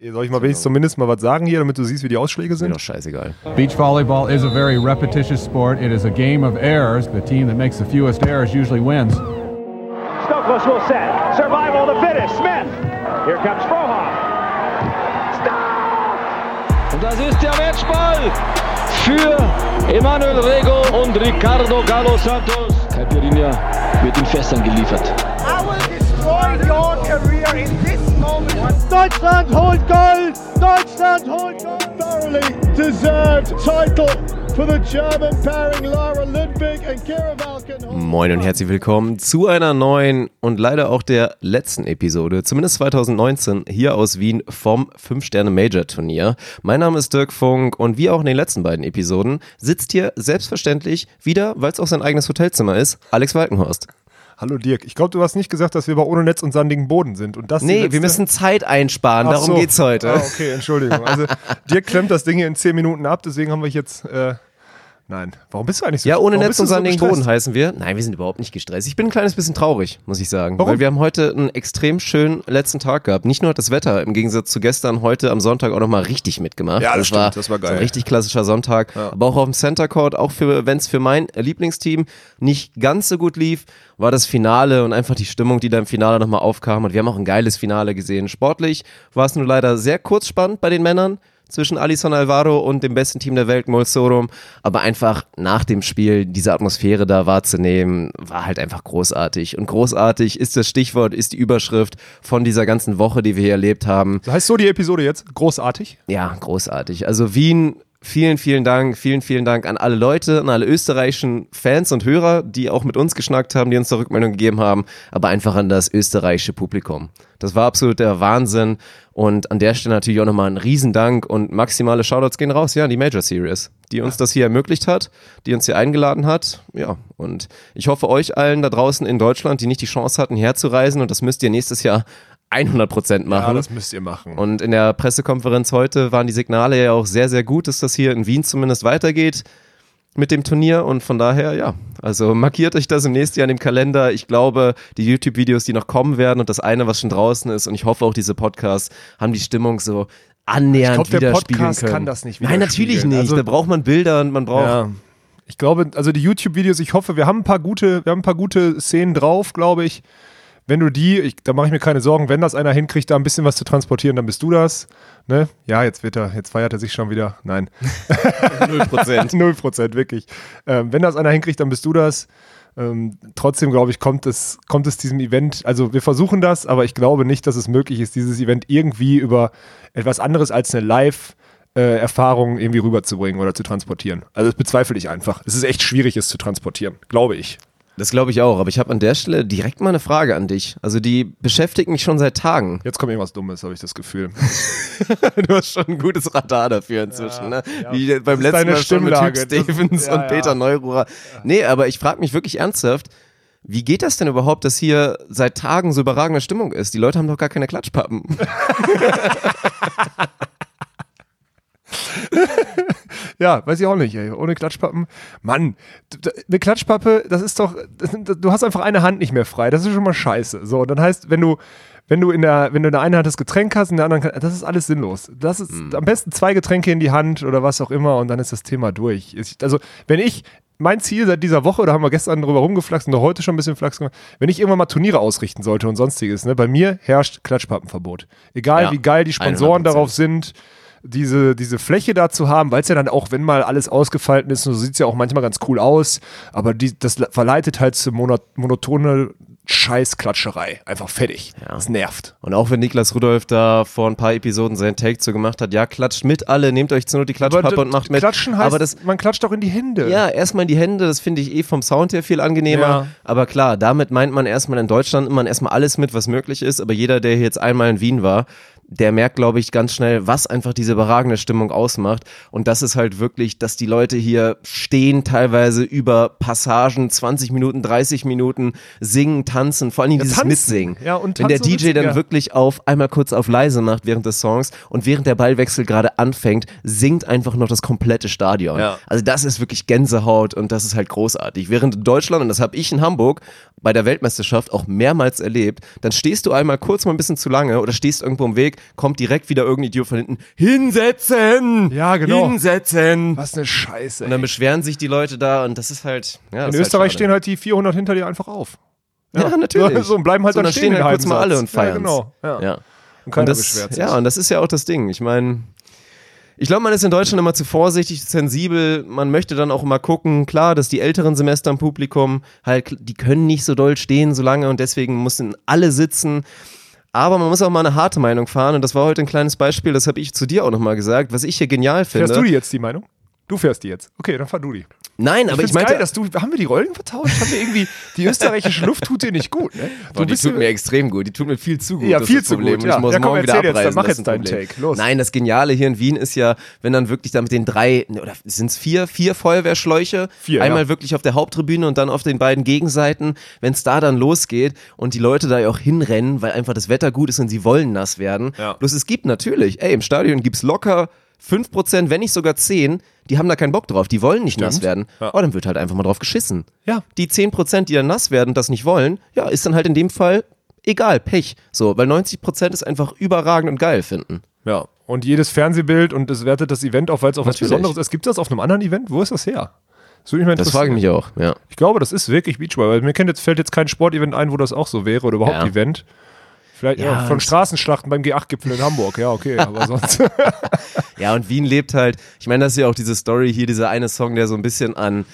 Soll ich mal wenigstens zumindest mal was sagen hier, damit du siehst, wie die Ausschläge Mir sind? doch scheißegal. Beach volleyball is a very repetitious sport. It is a game of errors. The team that makes the fewest errors usually wins. Stokos will set. Survival the fittest. Smith. Here comes Frohoff. Stop! Und das ist der Matchball für Emanuel Rego und Ricardo Galo Santos. Caipirinha wird in Fässern geliefert. Deutschland holt Gold! Deutschland holt Gold! thoroughly deserved title for the German pairing Lara Lindberg and Kira Valken. Moin und herzlich willkommen zu einer neuen und leider auch der letzten Episode, zumindest 2019, hier aus Wien vom 5-Sterne-Major-Turnier. Mein Name ist Dirk Funk und wie auch in den letzten beiden Episoden sitzt hier selbstverständlich wieder, weil es auch sein eigenes Hotelzimmer ist, Alex Walkenhorst. Hallo Dirk, ich glaube, du hast nicht gesagt, dass wir bei ohne Netz und sandigen Boden sind. Und das Nee, wir müssen Zeit einsparen, Ach darum so. geht's heute. Ah, okay, Entschuldigung. Also Dirk klemmt das Ding hier in 10 Minuten ab, deswegen haben wir jetzt. Äh, nein, warum bist du eigentlich so Ja, ohne Netz und sandigen? Boden heißen wir. Nein, wir sind überhaupt nicht gestresst. Ich bin ein kleines bisschen traurig, muss ich sagen. Warum? Weil wir haben heute einen extrem schönen letzten Tag gehabt. Nicht nur hat das Wetter im Gegensatz zu gestern heute am Sonntag auch nochmal richtig mitgemacht. Ja, das stimmt, war, das war geil. So ein richtig klassischer Sonntag. Aber auch auf dem Center Court, auch für, wenn es für mein Lieblingsteam nicht ganz so gut lief, war das Finale und einfach die Stimmung, die da im Finale nochmal aufkam. Und wir haben auch ein geiles Finale gesehen. Sportlich war es nur leider sehr kurz spannend bei den Männern zwischen Alison Alvaro und dem besten Team der Welt, Molsorum. Aber einfach nach dem Spiel diese Atmosphäre da wahrzunehmen, war halt einfach großartig. Und großartig ist das Stichwort, ist die Überschrift von dieser ganzen Woche, die wir hier erlebt haben. Heißt so die Episode jetzt? Großartig? Ja, großartig. Also Wien, vielen, vielen Dank, vielen, vielen Dank an alle Leute, an alle österreichischen Fans und Hörer, die auch mit uns geschnackt haben, die uns da Rückmeldung gegeben haben, aber einfach an das österreichische Publikum. Das war absolut der Wahnsinn und an der Stelle natürlich auch nochmal ein Riesendank und maximale Shoutouts gehen raus, ja, an die Major Series, die uns das hier ermöglicht hat, die uns hier eingeladen hat, ja, und ich hoffe euch allen da draußen in Deutschland, die nicht die Chance hatten, herzureisen und das müsst ihr nächstes Jahr 100 Prozent machen. Ja, das müsst ihr machen. Und in der Pressekonferenz heute waren die Signale ja auch sehr, sehr gut, dass das hier in Wien zumindest weitergeht mit dem Turnier. Und von daher, ja, also markiert euch das im nächsten Jahr in dem Kalender. Ich glaube, die YouTube-Videos, die noch kommen werden und das eine, was schon draußen ist, und ich hoffe auch diese Podcasts, haben die Stimmung so annähernd Ich glaub, der Podcast können. kann das nicht Nein, natürlich nicht. Also- da braucht man Bilder und man braucht Ja. Ich glaube, also die YouTube-Videos, ich hoffe, wir haben ein paar gute, wir haben ein paar gute Szenen drauf, glaube ich. Wenn du die, ich, da mache ich mir keine Sorgen, wenn das einer hinkriegt, da ein bisschen was zu transportieren, dann bist du das. Ne? Ja, jetzt wird er, jetzt feiert er sich schon wieder. Nein. 0%. Null Prozent, wirklich. Ähm, wenn das einer hinkriegt, dann bist du das. Ähm, trotzdem, glaube ich, kommt es, kommt es diesem Event, also wir versuchen das, aber ich glaube nicht, dass es möglich ist, dieses Event irgendwie über etwas anderes als eine Live-Erfahrung irgendwie rüberzubringen oder zu transportieren. Also das bezweifle ich einfach. Es ist echt schwierig, es zu transportieren, glaube ich. Das glaube ich auch. Aber ich habe an der Stelle direkt mal eine Frage an dich. Also die beschäftigt mich schon seit Tagen. Jetzt kommt irgendwas Dummes, habe ich das Gefühl. Du hast schon ein gutes Radar dafür inzwischen, ne? Wie beim ist letzten deine Mal schon mit Hugh Stimmlage. Das- Stevens ja, und ja. Peter Neururer. Nee, aber ich frage mich wirklich ernsthaft, wie geht das denn überhaupt, dass hier seit Tagen so überragende Stimmung ist? Die Leute haben doch gar keine Klatschpappen. Ja, weiß ich auch nicht, ey. Ohne Klatschpappen. Mann, eine Klatschpappe, das ist doch, du hast einfach eine Hand nicht mehr frei. Das ist schon mal scheiße. So, dann heißt, wenn du, wenn du in der, wenn du in der einen Hand das Getränk hast, in der anderen, das ist alles sinnlos. Das ist am besten zwei Getränke in die Hand oder was auch immer und dann ist das Thema durch. Also, wenn ich, mein Ziel seit dieser Woche, da haben wir gestern drüber rumgeflaxt und auch heute schon ein bisschen Flachs gemacht, wenn ich irgendwann mal Turniere ausrichten sollte und sonstiges, ne, bei mir herrscht Klatschpappenverbot. Egal Ja, wie geil die Sponsoren 100%. darauf sind, diese, diese Fläche da zu haben, weil es ja dann auch, wenn mal alles ausgefalten ist, so sieht es ja auch manchmal ganz cool aus, aber die, das verleitet halt zu mono, monotone Scheißklatscherei. Einfach fertig. Das nervt. Und auch wenn Niklas Rudolf da vor ein paar Episoden seinen Take so gemacht hat, ja, klatscht mit alle, nehmt euch zur Not die Klatschpappe und macht mit. Klatschen heißt, aber das, man klatscht auch in die Hände. Ja, erstmal in die Hände, das finde ich eh vom Sound her viel angenehmer. Ja. Aber klar, damit meint man erstmal in Deutschland immer erstmal alles mit, was möglich ist. Aber jeder, der hier jetzt einmal in Wien war, der merkt, glaube ich, ganz schnell, was einfach diese überragende Stimmung ausmacht. Und das ist halt wirklich, dass die Leute hier stehen, teilweise über Passagen, 20 Minuten, 30 Minuten, singen, tanzen, vor allem dieses tanzen. Mitsingen. Ja, und Wenn der DJ dann witziger. wirklich auf einmal kurz auf leise macht während des Songs und während der Ballwechsel gerade anfängt, singt einfach noch das komplette Stadion. Ja. Also das ist wirklich Gänsehaut und das ist halt großartig. Während in Deutschland, und das habe ich in Hamburg bei der Weltmeisterschaft auch mehrmals erlebt, dann stehst du einmal kurz mal ein bisschen zu lange oder stehst irgendwo im Weg kommt direkt wieder irgendein Idiot von hinten. Hinsetzen! Ja, genau. Hinsetzen! Was eine Scheiße. Und dann beschweren sich die Leute da und das ist halt. Ja, In ist Österreich halt stehen halt die 400 hinter dir einfach auf. Ja, natürlich. So, und bleiben halt So, dann, dann stehen den halt kurz mal alle und feiern. Ja, genau. Ja. Ja. Und Und keiner das, beschwert sich. ja, und das ist ja auch das Ding. Ich meine, ich glaube, man ist in Deutschland immer zu vorsichtig, sensibel. Man möchte dann auch immer gucken, klar, dass die älteren Semester im Publikum halt, die können nicht so doll stehen so lange und deswegen müssen alle sitzen. Aber man muss auch mal eine harte Meinung fahren und das war heute ein kleines Beispiel, das habe ich zu dir auch nochmal gesagt, was ich hier genial finde. Fährst du jetzt, die Meinung? Du fährst die jetzt. Okay, dann fahr du die. Nein, aber ich, meinte, geil, dass du, haben wir die Rollen vertauscht? Haben wir irgendwie, die österreichische Luft tut dir nicht gut, ne? Boah, die tut mir extrem gut. Die tut mir viel zu gut. Ja, viel zu Problem. gut, Und ja. Ich muss Ja, komm, morgen wieder erzähl jetzt, dann abreisen. mach jetzt deinen. Take. Los. Nein, das Geniale hier in Wien ist ja, wenn dann wirklich da mit den drei, ne, oder sind es vier, vier Feuerwehrschläuche, Vier, einmal ja. wirklich auf der Haupttribüne und dann auf den beiden Gegenseiten, wenn es da dann losgeht und die Leute da ja auch hinrennen, weil einfach das Wetter gut ist und sie wollen nass werden. Ja. Bloß es gibt natürlich, ey, im Stadion gibt's locker 5%, wenn nicht sogar 10, die haben da keinen Bock drauf, die wollen nicht nass werden. Ja. Oh, dann wird halt einfach mal drauf geschissen. Ja. Die 10%, die dann nass werden und das nicht wollen, ja, ist dann halt in dem Fall egal, Pech. So, weil 90% es einfach überragend und geil finden. Ja. Und jedes Fernsehbild und es wertet das Event auf, weil es auch was Natürlich. Besonderes ist. Gibt es das auf einem anderen Event? Wo ist das her? Das würde mich mal Das frage ich mich auch, ja. Ich glaube, das ist wirklich Beachball, weil mir kennt jetzt, fällt jetzt kein Sportevent ein, wo das auch so wäre oder überhaupt Ja. Event. Vielleicht ja, Ja, von das- Straßenschlachten beim G8-Gipfel in Hamburg, ja, okay, aber sonst. Ja, und Wien lebt halt, ich meine, das ist ja auch diese Story hier, dieser eine Song, der so ein bisschen an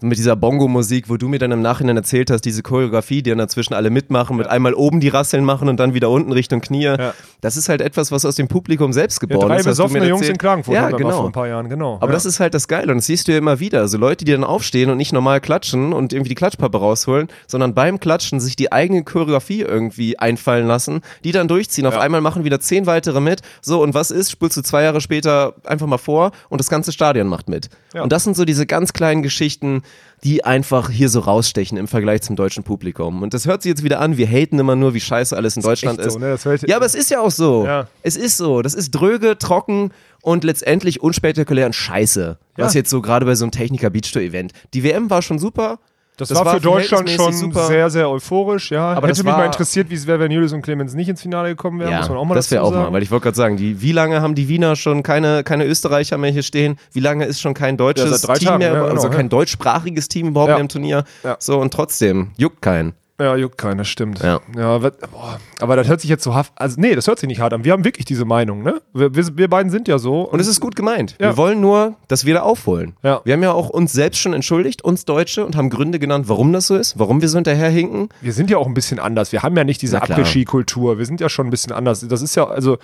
mit dieser Bongo-Musik, wo du mir dann im Nachhinein erzählt hast, diese Choreografie, die dann dazwischen alle mitmachen, mit einmal oben die Rasseln machen und dann wieder unten Richtung Knie. Ja. Das ist halt etwas, was aus dem Publikum selbst Ja, geboren drei ist. du besoffene Jungs in Klagenfurt Ja, mal vor genau. ein paar Jahren, genau. Aber ja. das ist halt das Geile und das siehst du ja immer wieder. Also Leute, die dann aufstehen und nicht normal klatschen und irgendwie die Klatschpappe rausholen, sondern beim Klatschen sich die eigene Choreografie irgendwie einfallen lassen, die dann durchziehen. Auf Ja. einmal machen wieder zehn weitere mit. So, und was ist? Spulst du zwei Jahre später einfach mal vor und das ganze Stadion macht mit. Ja. Und das sind so diese ganz kleinen Geschichten, die einfach hier so rausstechen im Vergleich zum deutschen Publikum. Und das hört sich jetzt wieder an, wir haten immer nur, wie scheiße alles in Deutschland ist. so, ne? Ja, aber es ist ja auch so. Ja. Es ist so. Das ist dröge, trocken und letztendlich unspektakulär und scheiße. Was Ja. jetzt so gerade bei so einem Techniker Beach Tour Event. Die WM war schon super. Das, war für Deutschland schon super. sehr, sehr euphorisch, ja. Aber Hätte das mich mal war- interessiert, wie es wäre, wenn Julius und Clemens nicht ins Finale gekommen wären, ja, muss man auch mal das wäre auch mal, weil ich wollte gerade sagen, die, wie lange haben die Wiener schon keine, keine Österreicher mehr hier stehen? Wie lange ist schon kein deutsches Ja, Team Tagen, mehr, ja, genau, also kein deutschsprachiges Team überhaupt mehr im Turnier? So, und trotzdem, juckt keinen. Ja, juckt keiner, stimmt. Ja. ja boah, aber das hört sich jetzt so haft, also nee, das hört sich nicht hart an. Wir haben wirklich diese Meinung, ne? Wir, wir, wir beiden sind ja so. Und es ist gut gemeint. Ja. Wir wollen nur, dass wir da aufholen. Ja. Wir haben ja auch uns selbst schon entschuldigt, uns Deutsche, und haben Gründe genannt, warum das so ist, warum wir so hinterherhinken. wir sind ja auch ein bisschen anders. Wir haben ja nicht diese. Après-Ski-Kultur. Wir sind ja schon ein bisschen anders. Das ist ja, also,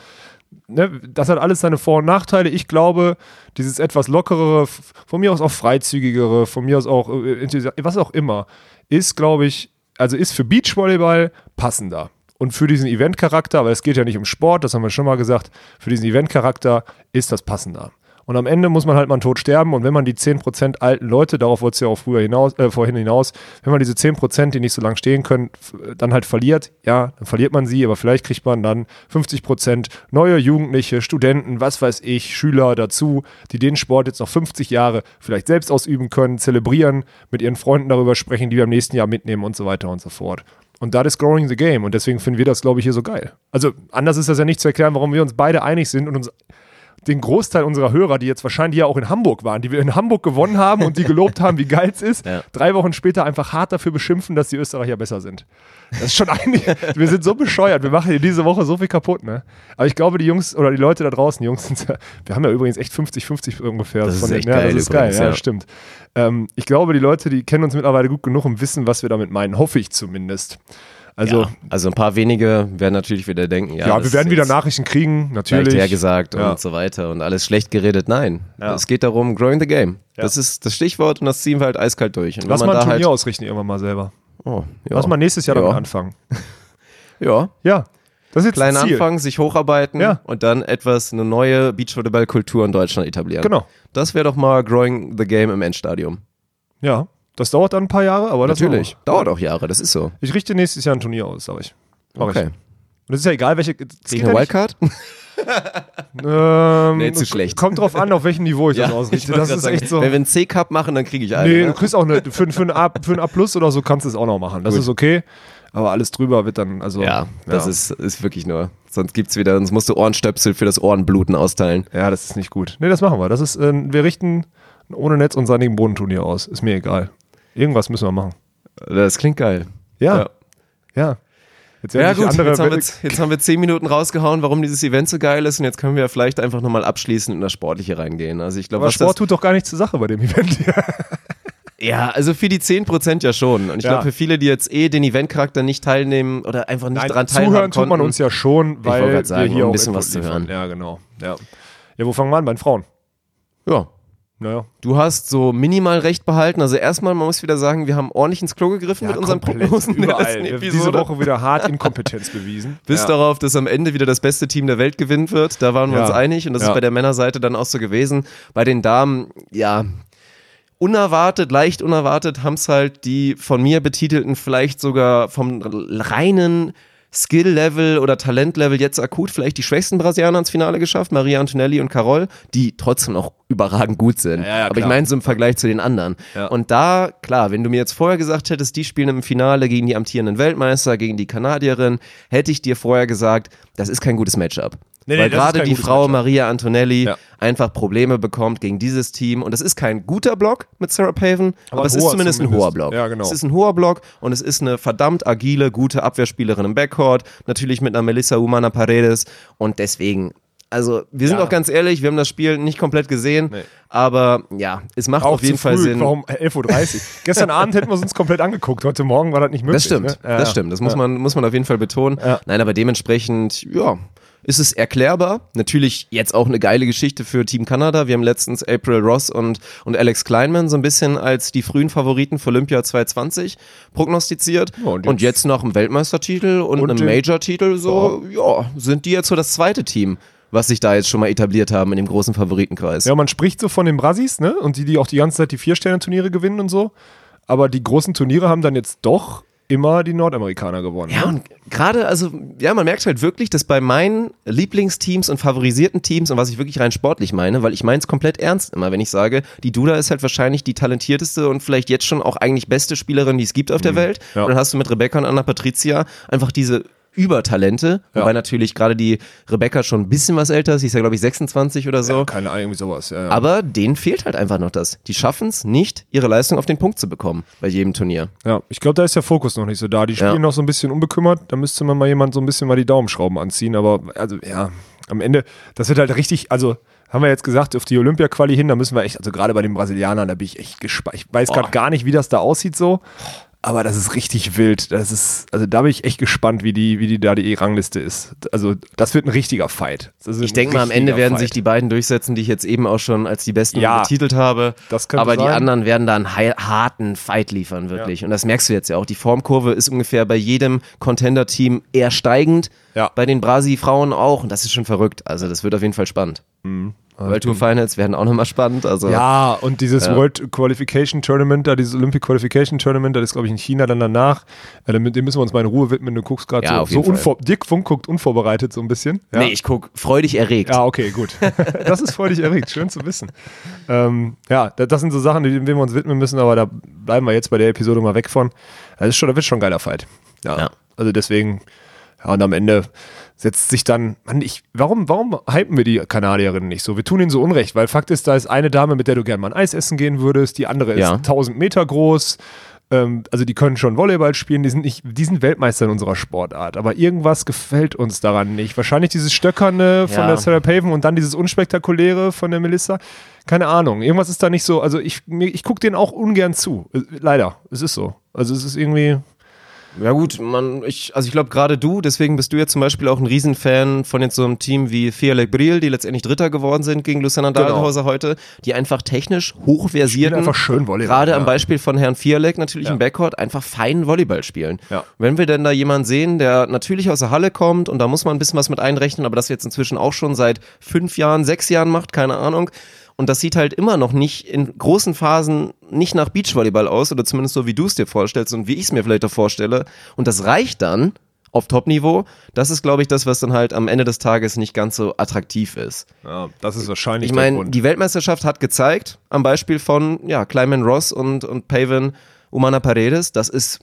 ne, das hat alles seine Vor- und Nachteile. Ich glaube, dieses etwas lockerere, von mir aus auch freizügigere, von mir aus auch, äh, enthusi- was auch immer, ist, glaube ich, also ist für Beachvolleyball passender. Und für diesen Eventcharakter, weil es geht ja nicht um Sport, das haben wir schon mal gesagt, für diesen Eventcharakter ist das passender. Und am Ende muss man halt mal tot sterben. Und wenn man die 10% alten Leute, darauf wollte es ja auch früher hinaus, äh, vorhin hinaus, wenn man diese 10%, die nicht so lange stehen können, dann halt verliert, ja, dann verliert man sie, aber vielleicht kriegt man dann 50% neue Jugendliche, Studenten, was weiß ich, Schüler dazu, die den Sport jetzt noch 50 Jahre vielleicht selbst ausüben können, zelebrieren, mit ihren Freunden darüber sprechen, die wir im nächsten Jahr mitnehmen und so weiter und so fort. Und das ist growing the game. Und deswegen finden wir das, glaube ich, hier so geil. Also anders ist das ja nicht zu erklären, warum wir uns beide einig sind und uns den Großteil unserer Hörer, die jetzt wahrscheinlich ja auch in Hamburg waren, die wir in Hamburg gewonnen haben und die gelobt haben, wie geil es ist, Ja. drei Wochen später einfach hart dafür beschimpfen, dass die Österreicher besser sind. Das ist schon eigentlich, wir sind so bescheuert, wir machen hier diese Woche so viel kaputt, ne? Aber ich glaube, die Jungs oder die Leute da draußen, die Jungs sind, ja- wir haben ja übrigens echt 50-50 ungefähr. Das ist von den- echt ja, geil Das ist übrigens, geil, ja, ja. stimmt. Ähm, ich glaube, die Leute, die kennen uns mittlerweile gut genug und wissen, was wir damit meinen. Hoffe ich zumindest. Also, ja, also ein paar wenige werden natürlich wieder denken, ja, ja, wir werden wieder Nachrichten kriegen, natürlich. hergesagt Ja. und so weiter und alles schlecht geredet. Nein, Ja. es geht darum, growing the game. Das ist das Stichwort und das ziehen wir halt eiskalt durch. Und Lass mal ein Turnier halt, ausrichten irgendwann mal selber. oh, ja. Lass mal nächstes Jahr ja. damit anfangen. Ja, Ja, das ist jetzt kleinen ein Ziel. Anfang, sich hocharbeiten Ja. und dann etwas, eine neue Beachvolleyball-Kultur in Deutschland etablieren. Genau. Das wäre doch mal growing the game im Endstadium. Ja, das dauert dann ein paar Jahre, aber das Natürlich. Dauert auch Jahre, das ist so. Ich richte nächstes Jahr ein Turnier aus, sag ich. Mach Okay. ich. Und es ist ja egal, welche. ja eine Wildcard? Ähm, Nee, zu schlecht. Kommt drauf an, auf welchem Niveau ich das ausrichte. Das ist sagen, echt so. Wenn wir einen C-Cup machen, dann kriege ich einen. Nee, ne? du kriegst auch eine, für, für, ein A, für ein A Plus oder so kannst du es auch noch machen. Das Gut. ist okay. Aber alles drüber wird dann, also. Ja, das Ist, ist wirklich nur. Sonst gibt's wieder, sonst musst du Ohrenstöpsel für das Ohrenbluten austeilen. Ja, das ist nicht gut. Nee, das machen wir. Das ist, äh, wir richten ohne Netz und sandigen Bodenturnier aus. Ist mir egal. Irgendwas müssen wir machen. Das klingt geil. Ja. Ja. Jetzt Ja gut, jetzt haben, wir, jetzt haben wir zehn Minuten rausgehauen, warum dieses Event so geil ist und jetzt können wir vielleicht einfach nochmal abschließend in das Sportliche reingehen. Also ich glaube, Sport tut doch gar nichts zur Sache bei dem Event. Ja, also für die 10% ja schon. Und ich Ja. glaube, für viele, die jetzt eh den Eventcharakter nicht teilnehmen oder einfach nicht dran teilhaben zuhören tut man konnten, uns ja schon, weil sagen, wir hier um ein auch bisschen was zu hören. Ja, genau. Ja. ja, wo fangen wir an? Bei den Frauen. Ja, Naja. du hast so minimal recht behalten. Also erstmal, man muss wieder sagen, wir haben ordentlich ins Klo gegriffen mit unseren Prognosen in der überall. ersten Wir haben Episode. Diese Woche wieder hart Inkompetenz bewiesen. Bis ja. darauf, dass am Ende wieder das beste Team der Welt gewinnen wird. Da waren wir Ja. uns einig und das Ja. ist bei der Männerseite dann auch so gewesen. Bei den Damen, ja, unerwartet, leicht unerwartet, haben es halt die von mir betitelten vielleicht sogar vom reinen Skill-Level oder Talent-Level jetzt akut vielleicht die schwächsten Brasilianer ins Finale geschafft, Maria Antonelli und Carol, die trotzdem auch überragend gut sind. Ja, ja, Aber ich meine so im Vergleich zu den anderen. Ja. Und da, klar, wenn du mir jetzt vorher gesagt hättest, die spielen im Finale gegen die amtierenden Weltmeister, gegen die Kanadierin, hätte ich dir vorher gesagt, das ist kein gutes Matchup. Nee, nee, Weil gerade die Frau. Maria Antonelli Ja. einfach Probleme bekommt gegen dieses Team. Und das ist kein guter Block mit Sarah Paven, aber, ein es ist zumindest, ein hoher Block. Ja, genau. Es ist ein hoher Block und es ist eine verdammt agile, gute Abwehrspielerin im Backcourt. Natürlich mit einer Melissa Humana Paredes. Und deswegen, also wir sind Ja. auch ganz ehrlich, wir haben das Spiel nicht komplett gesehen, Nee. aber ja, es macht Auch auf jeden Fall früh. Sinn. Warum 11.30 Uhr? Gestern Abend hätten wir es uns komplett angeguckt. Heute Morgen war das nicht möglich. Das stimmt, Ne? Ja, das ja. stimmt. Das muss, man, muss man auf jeden Fall betonen. Ja. Nein, aber dementsprechend, ja, ist es erklärbar. Natürlich jetzt auch eine geile Geschichte für Team Kanada. Wir haben letztens April Ross und, und Alex Kleinman so ein bisschen als die frühen Favoriten für Olympia 2020 prognostiziert. Ja, und, und jetzt, nach einem Weltmeistertitel und, Und einem Major-Titel so, ja. sind die jetzt so das zweite Team, was sich da jetzt schon mal etabliert haben in dem großen Favoritenkreis. Ja, man spricht so von den Brasis, ne? Und die, die auch die ganze Zeit die Vier-Sterne-Turniere gewinnen und so. Aber die großen Turniere haben dann jetzt doch immer die Nordamerikaner gewonnen. Ja, ne? und gerade, also, ja, man merkt halt wirklich, dass bei meinen Lieblingsteams und favorisierten Teams und was ich wirklich rein sportlich meine, weil ich meine es komplett ernst immer, wenn ich sage, die Duda ist halt wahrscheinlich die talentierteste und vielleicht jetzt schon auch eigentlich beste Spielerin, die es gibt auf der Welt. Mhm. ja. Und dann hast du mit Rebecca und Anna Patricia einfach diese Übertalente, Ja. wobei natürlich gerade die Rebecca schon ein bisschen was älter ist, sie ist ja glaube ich 26 oder so. Ja, keine Ahnung, irgendwie sowas. Ja. Aber denen fehlt halt einfach noch das. Die schaffen es nicht, ihre Leistung auf den Punkt zu bekommen bei jedem Turnier. Ja, ich glaube, da ist der Fokus noch nicht so da. Die spielen noch so ein bisschen unbekümmert. Da müsste man mal jemand so ein bisschen mal die Daumenschrauben anziehen. Aber also ja, am Ende, das wird halt richtig, also haben wir jetzt gesagt, auf die Olympia-Quali hin, da müssen wir echt, also gerade bei den Brasilianern, da bin ich echt gespannt. Ich weiß gerade gar nicht, wie das da aussieht so. Aber das ist richtig wild. Das ist, also da bin ich echt gespannt, wie die, wie die da die Rangliste ist. Also, das wird ein richtiger Fight. Ich denke mal, am Ende werden Fight. sich die beiden durchsetzen, die ich jetzt eben auch schon als die besten Ja, betitelt habe. das könnte Aber die sein. anderen werden da einen harten Fight liefern, wirklich. Und das merkst du jetzt ja auch. Die Formkurve ist ungefähr bei jedem Contender-Team eher steigend. Ja. Bei den Brasi-Frauen auch. Und das ist schon verrückt. Also, das wird auf jeden Fall spannend. World Tour Finals werden auch nochmal spannend. Also. Ja, und dieses Ja. World Qualification Tournament, da dieses Olympic Qualification Tournament, das ist, glaube ich, in China dann danach. Ja, dem, dem müssen wir uns mal in Ruhe widmen. Du guckst gerade Ja, so, so unvor Dirk Funk guckt unvorbereitet so ein bisschen. Ja. Nee, ich guck freudig erregt. ja, okay, gut. das ist freudig erregt, schön zu wissen. Ähm, ja, das, das sind so Sachen, denen wir uns widmen müssen, aber da bleiben wir jetzt bei der Episode mal weg von. Das ist schon, das wird schon ein geiler Fight. Ja. Ja. Also deswegen, ja, und am Ende setzt sich dann, Mann, ich, warum, warum hypen wir die Kanadierinnen nicht so? Wir tun ihnen so Unrecht, weil Fakt ist, da ist eine Dame, mit der du gerne mal ein Eis essen gehen würdest, die andere ist Ja. 1000 Meter groß, ähm, also die können schon Volleyball spielen, die sind nicht, die sind Weltmeister in unserer Sportart, aber irgendwas gefällt uns daran nicht. Wahrscheinlich dieses Stöckerne von Ja. der Sarah Paven und dann dieses Unspektakuläre von der Melissa. Keine Ahnung, irgendwas ist da nicht so, also ich, ich gucke denen auch ungern zu. Äh, Leider, es ist so. Also es ist irgendwie, Ja gut, man, ich, also ich glaube gerade du, deswegen bist du jetzt zum Beispiel auch ein Riesenfan von jetzt so einem Team wie Fialek Briel, die letztendlich Dritter geworden sind gegen Luciana Genau. Dahlhauser heute, die einfach technisch hochversierten, einfach schön Volleyball, gerade am ja. Beispiel von Herrn Fialek natürlich Ja. im Backcourt, einfach feinen Volleyball spielen. Ja. Wenn wir denn da jemanden sehen, der natürlich aus der Halle kommt und da muss man ein bisschen was mit einrechnen, aber das jetzt inzwischen auch schon seit fünf Jahren, sechs Jahren macht, keine Ahnung, und das sieht halt immer noch nicht in großen Phasen nicht nach Beachvolleyball aus oder zumindest so, wie du es dir vorstellst und wie ich es mir vielleicht auch vorstelle. Und das reicht dann auf Top-Niveau. Das ist, glaube ich, das, was dann halt am Ende des Tages nicht ganz so attraktiv ist. Ja, das ist wahrscheinlich Ich meine, die Weltmeisterschaft hat gezeigt, am Beispiel von ja, Kleiman Ross und, und Paven Umana Paredes, dass es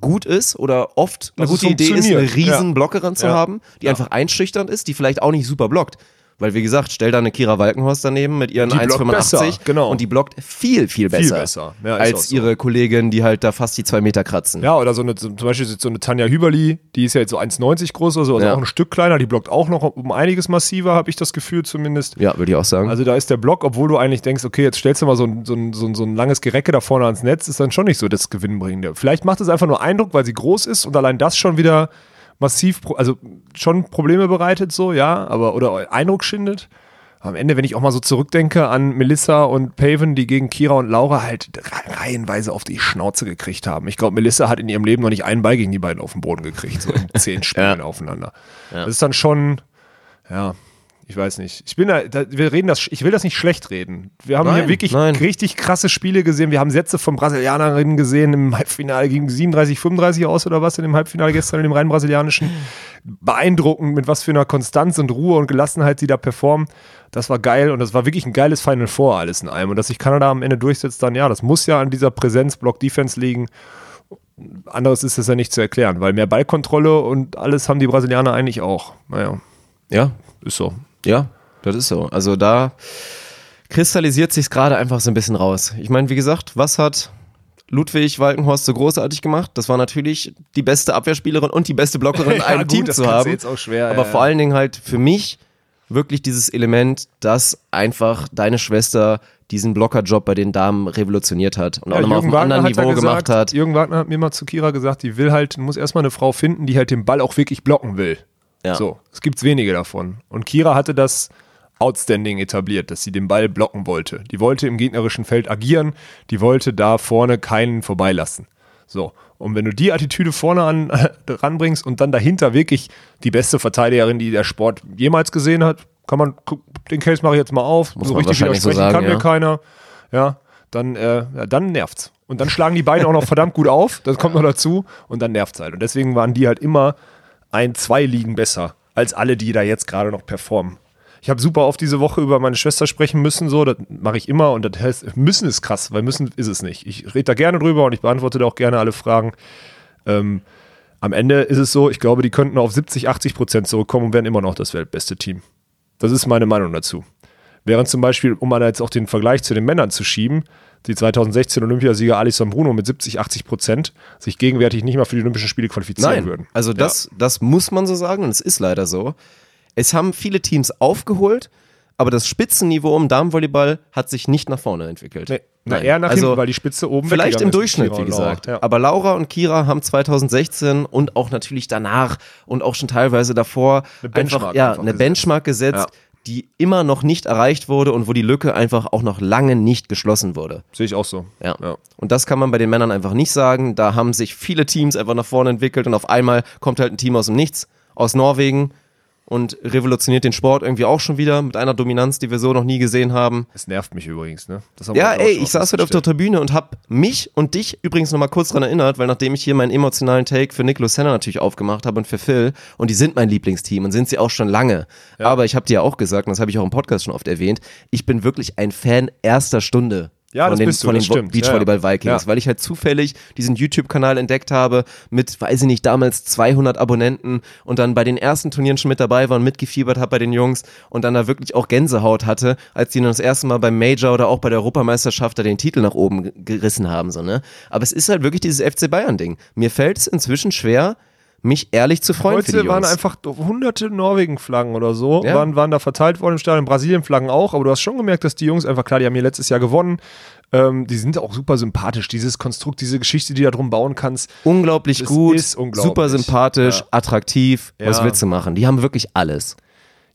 gut ist oder oft eine gute Idee ist, eine riesen Ja. Blockerin zu Ja. haben, die einfach einschüchternd ist, die vielleicht auch nicht super blockt. Weil, wie gesagt, stell da eine Kira Walkenhorst daneben mit ihren Die blockt 1,85 besser, genau. und die blockt viel, viel besser, besser. Ja, als so. ihre Kollegin, die halt da fast die zwei Meter kratzen. Ja, oder so eine, zum Beispiel so eine Tanja Hüberli, die ist ja jetzt so 1,90 groß oder so, also Ja. auch ein Stück kleiner, die blockt auch noch um einiges massiver, habe ich das Gefühl zumindest. Ja, würde ich auch sagen. Also da ist der Block, obwohl du eigentlich denkst, okay, jetzt stellst du mal so ein, so ein, so ein, so ein langes Gerecke da vorne ans Netz, ist dann schon nicht so das Gewinnbringende. Vielleicht macht es einfach nur Eindruck, weil sie groß ist und allein das schon wieder massiv, also schon Probleme bereitet so, ja, aber oder Eindruck schindet. Am Ende, wenn ich auch mal so zurückdenke an Melissa und Paven, die gegen Kira und Laura halt re- reihenweise auf die Schnauze gekriegt haben. Ich glaube, Melissa hat in ihrem Leben noch nicht einen Ball gegen die beiden auf den Boden gekriegt, so in zehn Spielen aufeinander. Das ist dann schon, ja, ich weiß nicht. Ich bin da, da, wir reden das, ich will das nicht schlecht reden. Wir haben Nein, hier wirklich nein. richtig krasse Spiele gesehen. Wir haben Sätze von Brasilianerinnen gesehen im Halbfinale gegen 37, 35 aus oder was in dem Halbfinale gestern in dem rein brasilianischen. Beeindruckend, mit was für einer Konstanz und Ruhe und Gelassenheit sie da performen. Das war geil und das war wirklich ein geiles Final Four alles in allem. Und dass sich Kanada am Ende durchsetzt, dann ja, das muss ja an dieser Präsenz Block Defense liegen. Anderes ist das ja nicht zu erklären, weil mehr Ballkontrolle und alles haben die Brasilianer eigentlich auch. Naja, ja, ist so. Ja, das ist so. Also da kristallisiert sich gerade einfach so ein bisschen raus. Ich meine, wie gesagt, was hat Ludwig Walkenhorst so großartig gemacht? Das war natürlich die beste Abwehrspielerin und die beste Blockerin in Ja, einem gut, Team zu haben. schwer, Aber ja, vor ja. allen Dingen halt für mich wirklich dieses Element, dass einfach deine Schwester diesen Blockerjob bei den Damen revolutioniert hat und auch nochmal auf einem anderen ja Niveau gesagt, gemacht hat. Jürgen Wagner hat mir mal zu Kira gesagt, die will halt, muss erstmal eine Frau finden, die halt den Ball auch wirklich blocken will. Ja. So, es gibt wenige davon. Und Kira hatte das outstanding etabliert, dass sie den Ball blocken wollte. Die wollte im gegnerischen Feld agieren, die wollte da vorne keinen vorbeilassen. So, und wenn du die Attitüde vorne an, ranbringst und dann dahinter wirklich die beste Verteidigerin, die der Sport jemals gesehen hat, kann man, den Case mache ich jetzt mal auf, Muss so man richtig wahrscheinlich so widersprechen sagen, kann mir ja. keiner, ja, dann, äh, ja, dann nervt's. Und dann schlagen die beiden auch noch verdammt gut auf, das kommt noch dazu, und dann nervt's halt. Und deswegen waren die halt immer ein, zwei Ligen besser als alle, die da jetzt gerade noch performen. Ich habe super oft diese Woche über meine Schwester sprechen müssen, so, das mache ich immer und das heißt, müssen ist krass, weil müssen ist es nicht. Ich rede da gerne drüber und ich beantworte da auch gerne alle Fragen. Ähm, am Ende ist es so, ich glaube, die könnten auf 70, 80 Prozent zurückkommen und wären immer noch das weltbeste Team. Das ist meine Meinung dazu. Während zum Beispiel, um mal jetzt auch den Vergleich zu den Männern zu schieben, die 2016 Olympiasieger Alisson Bruno mit 70, 80 Prozent sich gegenwärtig nicht mal für die Olympischen Spiele qualifizieren Nein, würden. also das, das muss man so sagen und es ist leider so. Es haben viele Teams aufgeholt, aber das Spitzenniveau im Damenvolleyball hat sich nicht nach vorne entwickelt. Nee, na, Nein. eher nach also hinten, weil die Spitze oben Vielleicht im Durchschnitt, wie gesagt. Ja. Aber Laura und Kira haben 2016 und auch natürlich danach und auch schon teilweise davor Eine Benchmark einfach, ja, einfach eine gesetzt. Benchmark gesetzt, Ja. Die immer noch nicht erreicht wurde und wo die Lücke einfach auch noch lange nicht geschlossen wurde. Sehe ich auch so. Ja. Und das kann man bei den Männern einfach nicht sagen. Da haben sich viele Teams einfach nach vorne entwickelt und auf einmal kommt halt ein Team aus dem Nichts, aus Norwegen und revolutioniert den Sport irgendwie auch schon wieder mit einer Dominanz, die wir so noch nie gesehen haben. Es nervt mich übrigens, ne? Ja, ey, ich saß heute auf der. Tribüne und hab mich und dich übrigens nochmal kurz dran erinnert, weil nachdem ich hier meinen emotionalen Take für Nicolas Senna natürlich aufgemacht habe und für Phil, und die sind mein Lieblingsteam und sind sie auch schon lange. Aber ich habe dir ja auch gesagt, und das habe ich auch im Podcast schon oft erwähnt, ich bin wirklich ein Fan erster Stunde. Ja, von das den, bist du, von den stimmt. Beachvolleyball Vikings, Ja. weil ich halt zufällig diesen YouTube-Kanal entdeckt habe mit, weiß ich nicht, damals 200 Abonnenten und dann bei den ersten Turnieren schon mit dabei war und mitgefiebert habe bei den Jungs und dann da wirklich auch Gänsehaut hatte, als die dann das erste Mal beim Major oder auch bei der Europameisterschaft da den Titel nach oben ge- gerissen haben, so, ne? Aber es ist halt wirklich dieses FC Bayern-Ding. Mir fällt es inzwischen schwer, mich ehrlich zu freuen für die Heute waren Jungs. einfach hunderte Norwegen-Flaggen oder so, Ja. waren, waren da verteilt worden im Stadion, Brasilien-Flaggen auch, aber du hast schon gemerkt, dass die Jungs einfach, klar, die haben hier letztes Jahr gewonnen, ähm, die sind auch super sympathisch, dieses Konstrukt, diese Geschichte, die da drum bauen kannst. unglaublich gut, ist unglaublich. super sympathisch, Ja. attraktiv. Was Ja. willst du machen? Die haben wirklich alles.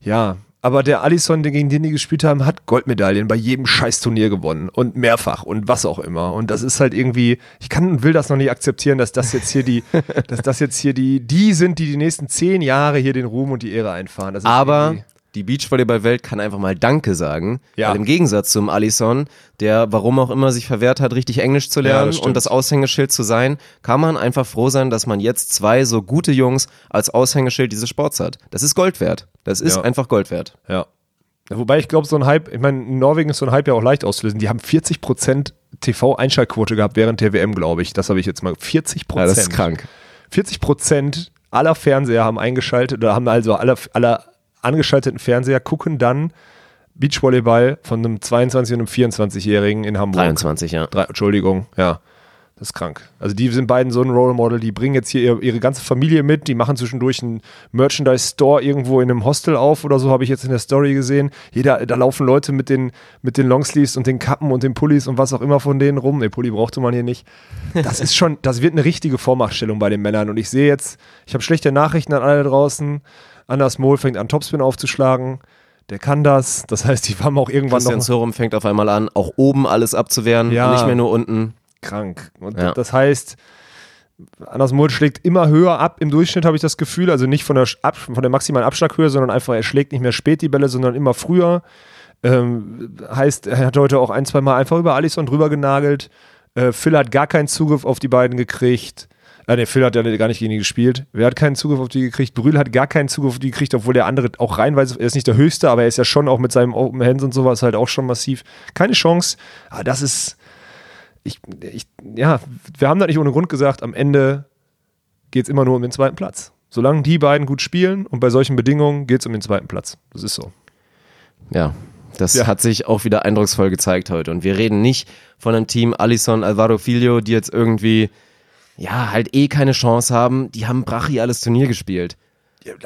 Ja, aber der Alisson, der gegen den die gespielt haben, hat Goldmedaillen bei jedem Scheißturnier gewonnen und mehrfach und was auch immer. Und das ist halt irgendwie, ich kann und will das noch nicht akzeptieren, dass das jetzt hier die, dass das jetzt hier die, die sind, die die nächsten zehn Jahre hier den Ruhm und die Ehre einfahren. Das ist Aber irgendwie- die Beachvolleyball-Welt kann einfach mal Danke sagen. Ja. Weil im Gegensatz zum Alisson, der warum auch immer sich verwehrt hat, richtig Englisch zu Ja, lernen das stimmt. und das Aushängeschild zu sein, kann man einfach froh sein, dass man jetzt zwei so gute Jungs als Aushängeschild dieses Sports hat. Das ist Gold wert. Das ist Ja. einfach Gold wert. Ja. Wobei ich glaube, so ein Hype, ich meine, in Norwegen ist so ein Hype ja auch leicht auszulösen. Die haben 40% TV-Einschaltquote gehabt während der WM, glaube ich. Das habe ich jetzt mal. 40%. Ja, das ist krank. 40% aller Fernseher haben eingeschaltet oder haben also alle, alle angeschalteten Fernseher gucken dann Beachvolleyball von einem 22- und einem 24-Jährigen in Hamburg. 23, ja. Drei, Entschuldigung, ja. Das ist krank. Also die sind beiden so ein Role Model, die bringen jetzt hier ihre, ganze Familie mit, die machen zwischendurch einen Merchandise-Store irgendwo in einem Hostel auf oder so, habe ich jetzt in der Story gesehen. Jeder, da laufen Leute mit den, mit den Longsleeves und den Kappen und den Pullis und was auch immer von denen rum. Ne, Pulli brauchte man hier nicht. Das ist schon, das wird eine richtige Vormachtstellung bei den Männern. Und ich sehe jetzt, ich habe schlechte Nachrichten an alle draußen. Anders Mohl fängt an, Topspin aufzuschlagen. Der kann das. Das heißt, die haben auch irgendwann Christian noch Sorum fängt auf einmal an, auch oben alles abzuwehren, Ja. nicht mehr nur unten. krank. Und Ja. das heißt, Anders Mohl schlägt immer höher ab im Durchschnitt, habe ich das Gefühl. Also nicht von der, ab, von der maximalen Abschlaghöhe, sondern einfach, er schlägt nicht mehr spät die Bälle, sondern immer früher. Ähm, heißt, er hat heute auch ein, zwei Mal einfach über Alisson drüber genagelt. Äh, Phil hat gar keinen Zugriff auf die beiden gekriegt. Äh, nee, Phil hat ja gar nicht gegen die gespielt. Wer hat keinen Zugriff auf die gekriegt? Brühl hat gar keinen Zugriff auf die gekriegt, obwohl der andere auch reinweise, er ist nicht der Höchste, aber er ist ja schon auch mit seinem Open Hands und sowas halt auch schon massiv. Keine Chance. Aber das ist, ich, ich, ja, wir haben das nicht ohne Grund gesagt, am Ende geht es immer nur um den zweiten Platz. Solange die beiden gut spielen und bei solchen Bedingungen geht es um den zweiten Platz. Das ist so. Ja, das Ja. hat sich auch wieder eindrucksvoll gezeigt heute. Und wir reden nicht von einem Team Alisson, Alvaro Filho, die jetzt irgendwie, ja, halt eh keine Chance haben. Die haben brachiales Turnier gespielt.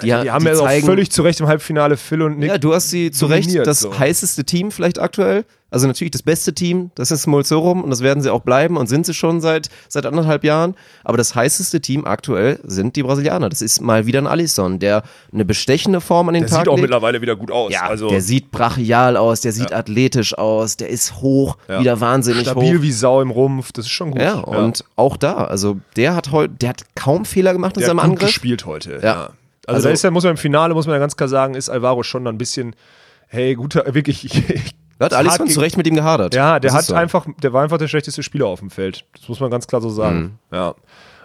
Die, die haben ja auch zeigen- völlig zu Recht im Halbfinale Phil und Nick. Ja, du hast sie zu Recht das so. heißeste Team vielleicht aktuell. Also natürlich das beste Team, das ist Molsorum und das werden sie auch bleiben und sind sie schon seit, seit anderthalb Jahren. Aber das heißeste Team aktuell sind die Brasilianer. Das ist mal wieder ein Alisson, der eine bestechende Form an den der Tag sieht auch legt. mittlerweile wieder gut aus. Ja, also der sieht brachial aus, der sieht athletisch aus, der ist hoch, Ja. wieder wahnsinnig stabil hoch. wie Sau im Rumpf. Das ist schon gut. ja, und auch da, also der hat heute, der hat kaum Fehler gemacht in der seinem hat gut Angriff. gespielt heute. Ja. Also, Also- da ist ja, muss man im Finale, muss man ja ganz klar sagen, ist Alvaro schon ein bisschen, hey, guter, wirklich. Da hat Alisson zu Recht mit ihm gehadert. Ja, der Das hat so. einfach, der war einfach der schlechteste Spieler auf dem Feld. Das muss man ganz klar so sagen. Mhm. Ja.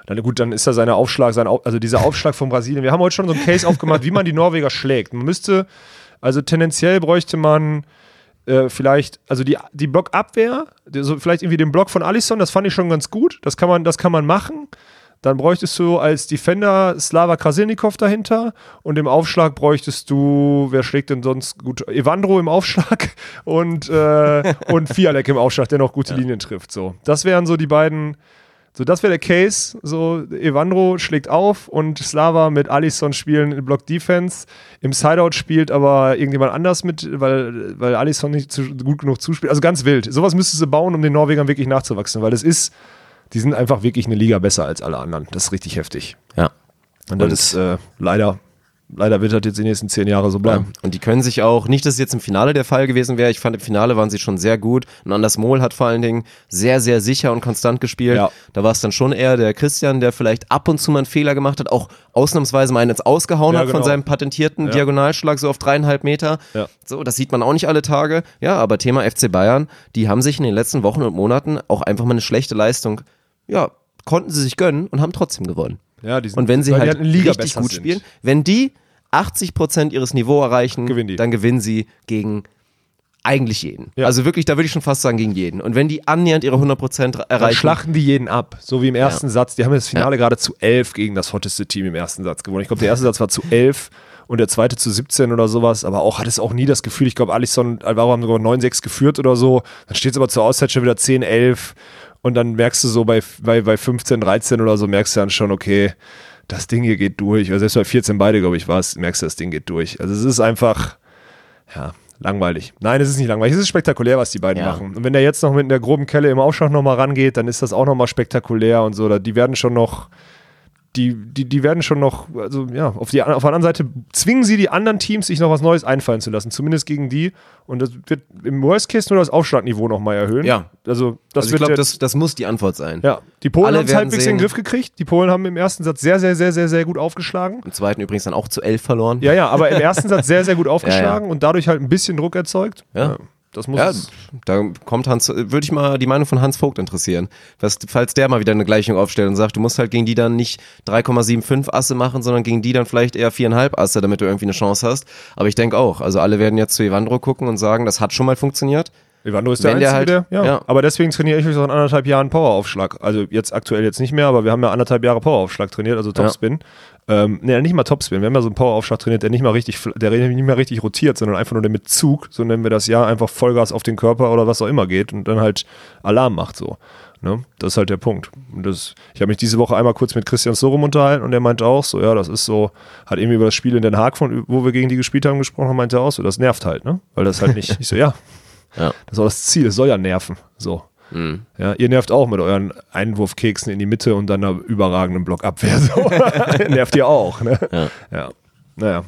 Dann, gut, dann ist da seine Aufschlag, sein, also dieser Aufschlag von Brasilien. Wir haben heute schon so einen Case aufgemacht, wie man die Norweger schlägt. Man müsste, also tendenziell bräuchte man äh, vielleicht, also die, die Blockabwehr, die- so vielleicht irgendwie den Block von Alisson, das fand ich schon ganz gut. Das kann man, das kann man machen. Dann bräuchtest du als Defender Slava Krasilnikov dahinter und im Aufschlag bräuchtest du, wer schlägt denn sonst gut? Evandro im Aufschlag und, äh, und Fialek im Aufschlag, der noch gute Linien trifft. So. Das wären so die beiden, so das wäre der Case. So, Evandro schlägt auf und Slava mit Alisson spielen in Block Defense. Im Sideout spielt aber irgendjemand anders mit, weil, weil Alisson nicht zu, gut genug zuspielt. Also ganz wild. Sowas müsstest du bauen, um den Norwegern wirklich nachzuwachsen, weil es ist, die sind einfach wirklich eine Liga besser als alle anderen. Das ist richtig heftig. Ja. Und das Und- ist äh, leider, leider wird das jetzt die nächsten zehn Jahre so Ja. bleiben. Und die können sich auch, nicht, dass es jetzt im Finale der Fall gewesen wäre, ich fand im Finale waren sie schon sehr gut. Und Anders Mohl hat vor allen Dingen sehr, sehr sicher und konstant gespielt. Ja. Da war es dann schon eher der Christian, der vielleicht ab und zu mal einen Fehler gemacht hat, auch ausnahmsweise mal einen jetzt ausgehauen Ja, hat von genau. seinem patentierten Ja. Diagonalschlag so auf dreieinhalb Meter. Ja. So, das sieht man auch nicht alle Tage. Ja, aber Thema FC Bayern, die haben sich in den letzten Wochen und Monaten auch einfach mal eine schlechte Leistung, ja, konnten sie sich gönnen und haben trotzdem gewonnen. Ja, die sind, Und wenn sie halt Liga richtig gut sind. spielen, wenn die 80% ihres Niveaus erreichen, Gewinnen dann gewinnen sie gegen eigentlich jeden. Ja. Also wirklich, da würde ich schon fast sagen, gegen jeden. Und wenn die annähernd ihre 100% Dann erreichen, schlachten die jeden ab, so wie im ersten Ja. Satz. Die haben das Finale gerade zu elf gegen das hotteste Team im ersten Satz gewonnen. Ich glaube, der erste Satz war zu elf und der zweite zu 17 oder sowas. Aber auch hat es auch nie das Gefühl, ich glaube, Alisson und Alvaro haben sogar 9-6 geführt oder so. Dann steht es aber zur Auszeit schon wieder 10, 11 und dann merkst du so bei, bei, bei 15, 13 oder so, merkst du dann schon, okay, das Ding hier geht durch. Also selbst bei 14 beide, glaube ich, war es, merkst du, das Ding geht durch. Also es ist einfach, ja, langweilig. Nein, es ist nicht langweilig. Es ist spektakulär, was die beiden Ja. machen. Und wenn der jetzt noch mit der groben Kelle im Aufschlag nochmal rangeht, dann ist das auch nochmal spektakulär und so. Die werden schon noch, die, die, die werden schon noch, also ja, auf, die, auf der anderen Seite zwingen sie die anderen Teams, sich noch was Neues einfallen zu lassen, zumindest gegen die. Und das wird im Worst Case nur das Aufschlagniveau nochmal erhöhen. Ja. Also, das Also ich glaube, das, das muss die Antwort sein. ja, die Polen haben es halbwegs in den Griff gekriegt. Die Polen haben im ersten Satz sehr, sehr, sehr, sehr, sehr gut aufgeschlagen. Im zweiten übrigens dann auch zu elf verloren. Ja, ja, aber im ersten Satz sehr, sehr gut aufgeschlagen und dadurch halt ein bisschen Druck erzeugt. Ja. Das muss Ja, da kommt Hans, würde ich mal die Meinung von Hans Vogt interessieren. Was, falls der mal wieder eine Gleichung aufstellt und sagt, du musst halt gegen die dann nicht 3,75 Asse machen, sondern gegen die dann vielleicht eher 4,5 Asse, damit du irgendwie eine Chance hast. Aber ich denke auch, also alle werden jetzt zu Evandro gucken und sagen, das hat schon mal funktioniert. Evandro ist der Wenn Einzige, halt- der, ja. ja. Aber deswegen trainiere ich mich seit anderthalb Jahren Poweraufschlag. Also jetzt aktuell jetzt nicht mehr, aber wir haben ja anderthalb Jahre Poweraufschlag trainiert, also Topspin. Ähm, nee, nicht mal Topspin. Wir haben ja so einen Poweraufschlag trainiert, der nicht mal richtig, der nicht mehr richtig rotiert, sondern einfach nur der mit Zug, so nennen wir das ja, einfach Vollgas auf den Körper oder was auch immer geht und dann halt Alarm macht so. Ne? Das ist halt der Punkt. Und das, ich habe mich diese Woche einmal kurz mit Christian Sorum unterhalten und der meinte auch so, ja, das ist so, hat irgendwie über das Spiel in Den Haag, von, wo wir gegen die gespielt haben, gesprochen, meinte er auch so, das nervt halt, ne? Weil das halt nicht, ich so, ja, Ja. das ist auch das Ziel, es soll ja nerven. So. Mhm. Ja, ihr nervt auch mit euren Einwurfkeksen in die Mitte und dann einer überragenden Blockabwehr. So. nervt ihr auch, ne? Ja. ja. Naja.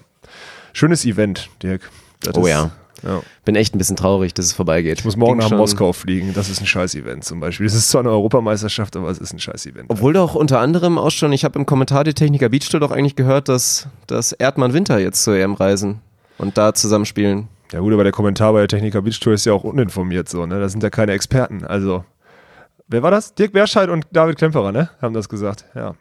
Schönes Event, Dirk. Das Oh ist- ja. ja. Bin echt ein bisschen traurig, dass es vorbeigeht. Ich muss morgen Ging nach schon- Moskau fliegen. Das ist ein Scheiß-Event zum Beispiel. Das ist zwar eine Europameisterschaft, aber es ist ein Scheiß-Event. Obwohl doch unter anderem auch schon, ich habe im Kommentar der Techniker Beachtour doch eigentlich gehört, dass, dass Erdmann Winter jetzt zur EM reisen und da zusammenspielen. Ja gut, aber der Kommentar bei der Techniker Beach Tour ist ja auch uninformiert so, ne? Das sind ja keine Experten. Also, wer war das? Dirk Berscheid und David Klemperer, ne? Haben das gesagt, ja.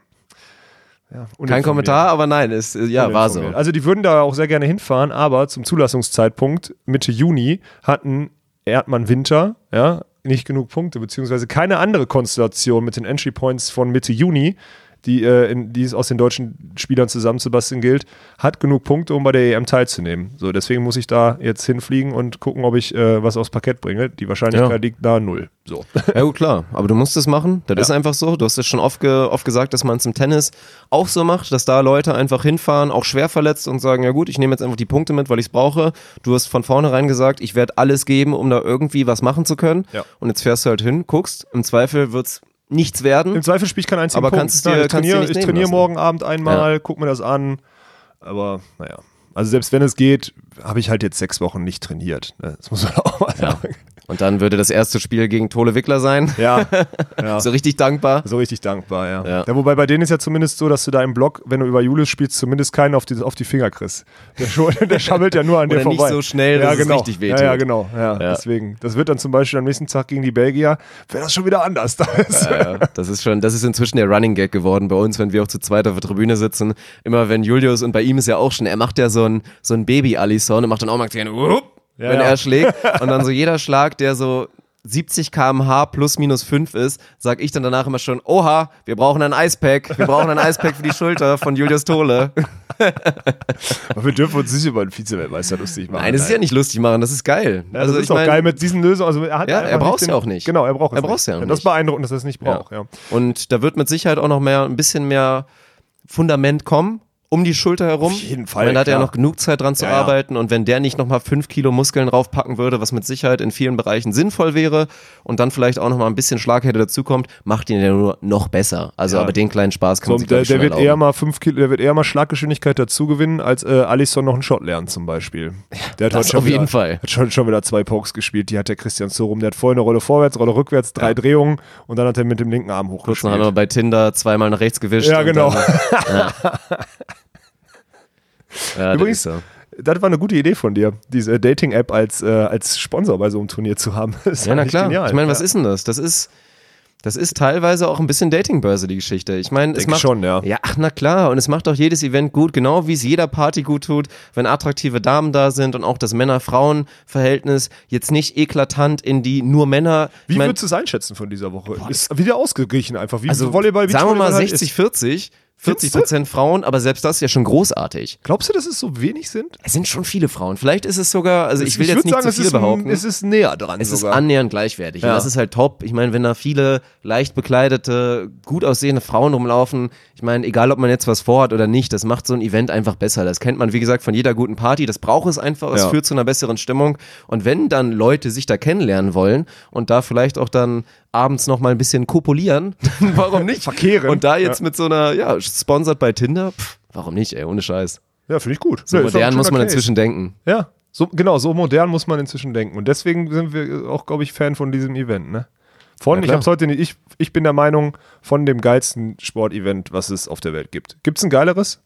ja Kein. Kommentar, aber nein, ist, äh, ja, war so. Also die würden da auch sehr gerne hinfahren, aber zum Zulassungszeitpunkt Mitte Juni hatten Erdmann Winter, ja, nicht genug Punkte, beziehungsweise keine andere Konstellation mit den Entry Points von Mitte Juni, die, äh, in, die es aus den deutschen Spielern zusammenzubasteln gilt, hat genug Punkte, um bei der EM teilzunehmen. So, deswegen muss ich da jetzt hinfliegen und gucken, ob ich äh, was aufs Parkett bringe. Die Wahrscheinlichkeit Ja. liegt nahe null. So. Ja gut, klar. Aber du musst es machen. Das ist einfach so. Du hast es schon oft, ge oft gesagt, dass man es im Tennis auch so macht, dass da Leute einfach hinfahren, auch schwer verletzt und sagen, ja gut, ich nehme jetzt einfach die Punkte mit, weil ich es brauche. Du hast von vornherein gesagt, ich werde alles geben, um da irgendwie was machen zu können. Ja. Und jetzt fährst du halt hin, guckst. Im Zweifel wird's nichts werden. Im Zweifel spiele ich keinen einzigen Aber Punkt. kannst dir- Nein, ich kannst trainiere, ich trainiere morgen Abend einmal, guck mir das an. Aber naja. Also selbst wenn es geht, habe ich halt jetzt sechs Wochen nicht trainiert. Das muss man auch mal sagen. Und dann würde das erste Spiel gegen Tole Wickler sein. Ja, ja. So richtig dankbar. So richtig dankbar, ja. Ja. ja. Wobei bei denen ist ja zumindest so, dass du da im Block, wenn du über Julius spielst, zumindest keinen auf die, auf die Finger kriegst. Der, der schabbelt ja nur an dir Oder nicht vorbei. so schnell, ja, dass es genau. richtig wehtut. Ja, ja, genau. Ja. Deswegen. Das wird dann zum Beispiel am nächsten Tag gegen die Belgier, wäre das schon wieder anders. Da ist. Ja, ja. das ist schon, das ist inzwischen der Running Gag geworden bei uns, wenn wir auch zu zweit auf der Tribüne sitzen. Immer wenn Julius und bei ihm ist ja auch schon, er macht ja so ein, so ein Baby-Allison und macht dann auch mal wupp, Ja, wenn ja. er schlägt. Und dann so jeder Schlag, der so 70 km/h plus minus 5 ist, sag ich dann danach immer schon, oha, wir brauchen ein Eispack, wir brauchen ein Eispack für die Schulter von Julius Tole. Aber wir dürfen uns nicht über einen Vize-Weltmeister lustig machen. Nein, das ist ja nicht lustig machen, das ist geil. Ja, das ist auch mein- geil mit diesen Lösungen. Also er hat Ja, er braucht's den- ja auch nicht. Genau, er braucht es Er braucht's nicht. ja auch Das nicht. ist beeindruckend, dass er es nicht braucht. Ja. Und da wird mit Sicherheit auch noch mehr, ein bisschen mehr Fundament kommen um die Schulter herum. Auf jeden Fall, Weil da hat er klar. noch genug Zeit dran zu Ja, ja. arbeiten und wenn der nicht nochmal fünf Kilo Muskeln raufpacken würde, was mit Sicherheit in vielen Bereichen sinnvoll wäre und dann vielleicht auch nochmal ein bisschen Schlaghärte dazukommt, macht ihn ja nur noch besser. Also Ja. aber den kleinen Spaß kann So, man sich der, der wird erlauben. eher mal fünf Kilo, der wird eher mal Schlaggeschwindigkeit dazu gewinnen, als äh, Alisson noch einen Shot lernen zum Beispiel. Der hat das heute schon auf wieder, jeden Fall. Hat schon, schon wieder zwei Pokes gespielt. Die hat der Christian Sorum. Der hat vorher eine Rolle vorwärts, Rolle rückwärts, drei Drehungen und dann hat er mit dem linken Arm Kurz noch hochgespielt. einmal bei Tinder zweimal nach rechts gewischt. Ja, und genau. Dann, ja, Übrigens, das ist so. Das war eine gute Idee von dir, diese Dating-App als, äh, als Sponsor bei so einem Turnier zu haben. Ja, na klar. Genial. Ich meine, was ist denn das? Das ist, das ist teilweise auch ein bisschen Datingbörse, die Geschichte. Ich meine, es macht schon, ja. Ja, ach, na klar. Und es macht auch jedes Event gut, genau wie es jeder Party gut tut, wenn attraktive Damen da sind und auch das Männer-Frauen-Verhältnis jetzt nicht eklatant in die nur Männer. Wie ich mein, würdest du es einschätzen von dieser Woche? ist wieder ausgeglichen einfach. Wie also Volleyball, sagen wir mal Beachvolleyball halt 60, ist. 40. 40 Prozent Frauen, aber selbst das ist ja schon großartig. Glaubst du, dass es so wenig sind? Es sind schon viele Frauen. Vielleicht ist es sogar, also ich will jetzt nicht sagen, zu es viel ist, behaupten. Es ist näher dran Es ist sogar. annähernd gleichwertig. Ja. Und das ist halt top. Ich meine, wenn da viele leicht bekleidete, gut aussehende Frauen rumlaufen, ich meine, egal ob man jetzt was vorhat oder nicht, das macht so ein Event einfach besser. Das kennt man, wie gesagt, von jeder guten Party. Das braucht es einfach. Es Ja. führt zu einer besseren Stimmung. Und wenn dann Leute sich da kennenlernen wollen und da vielleicht auch dann abends noch mal ein bisschen kopulieren, warum nicht? Verkehren. Und da jetzt mit so einer ja, sponsored bei Tinder? Pff, warum nicht, ey, ohne Scheiß. Ja, finde ich gut. So Ja, modern muss man Case. inzwischen denken. Ja, so, genau, so modern muss man inzwischen denken. Und deswegen sind wir auch, glaube ich, Fan von diesem Event, ne? Von, Ja, ich es heute nicht, ich, ich bin der Meinung, von dem geilsten Sportevent, was es auf der Welt gibt. Gibt es ein geileres?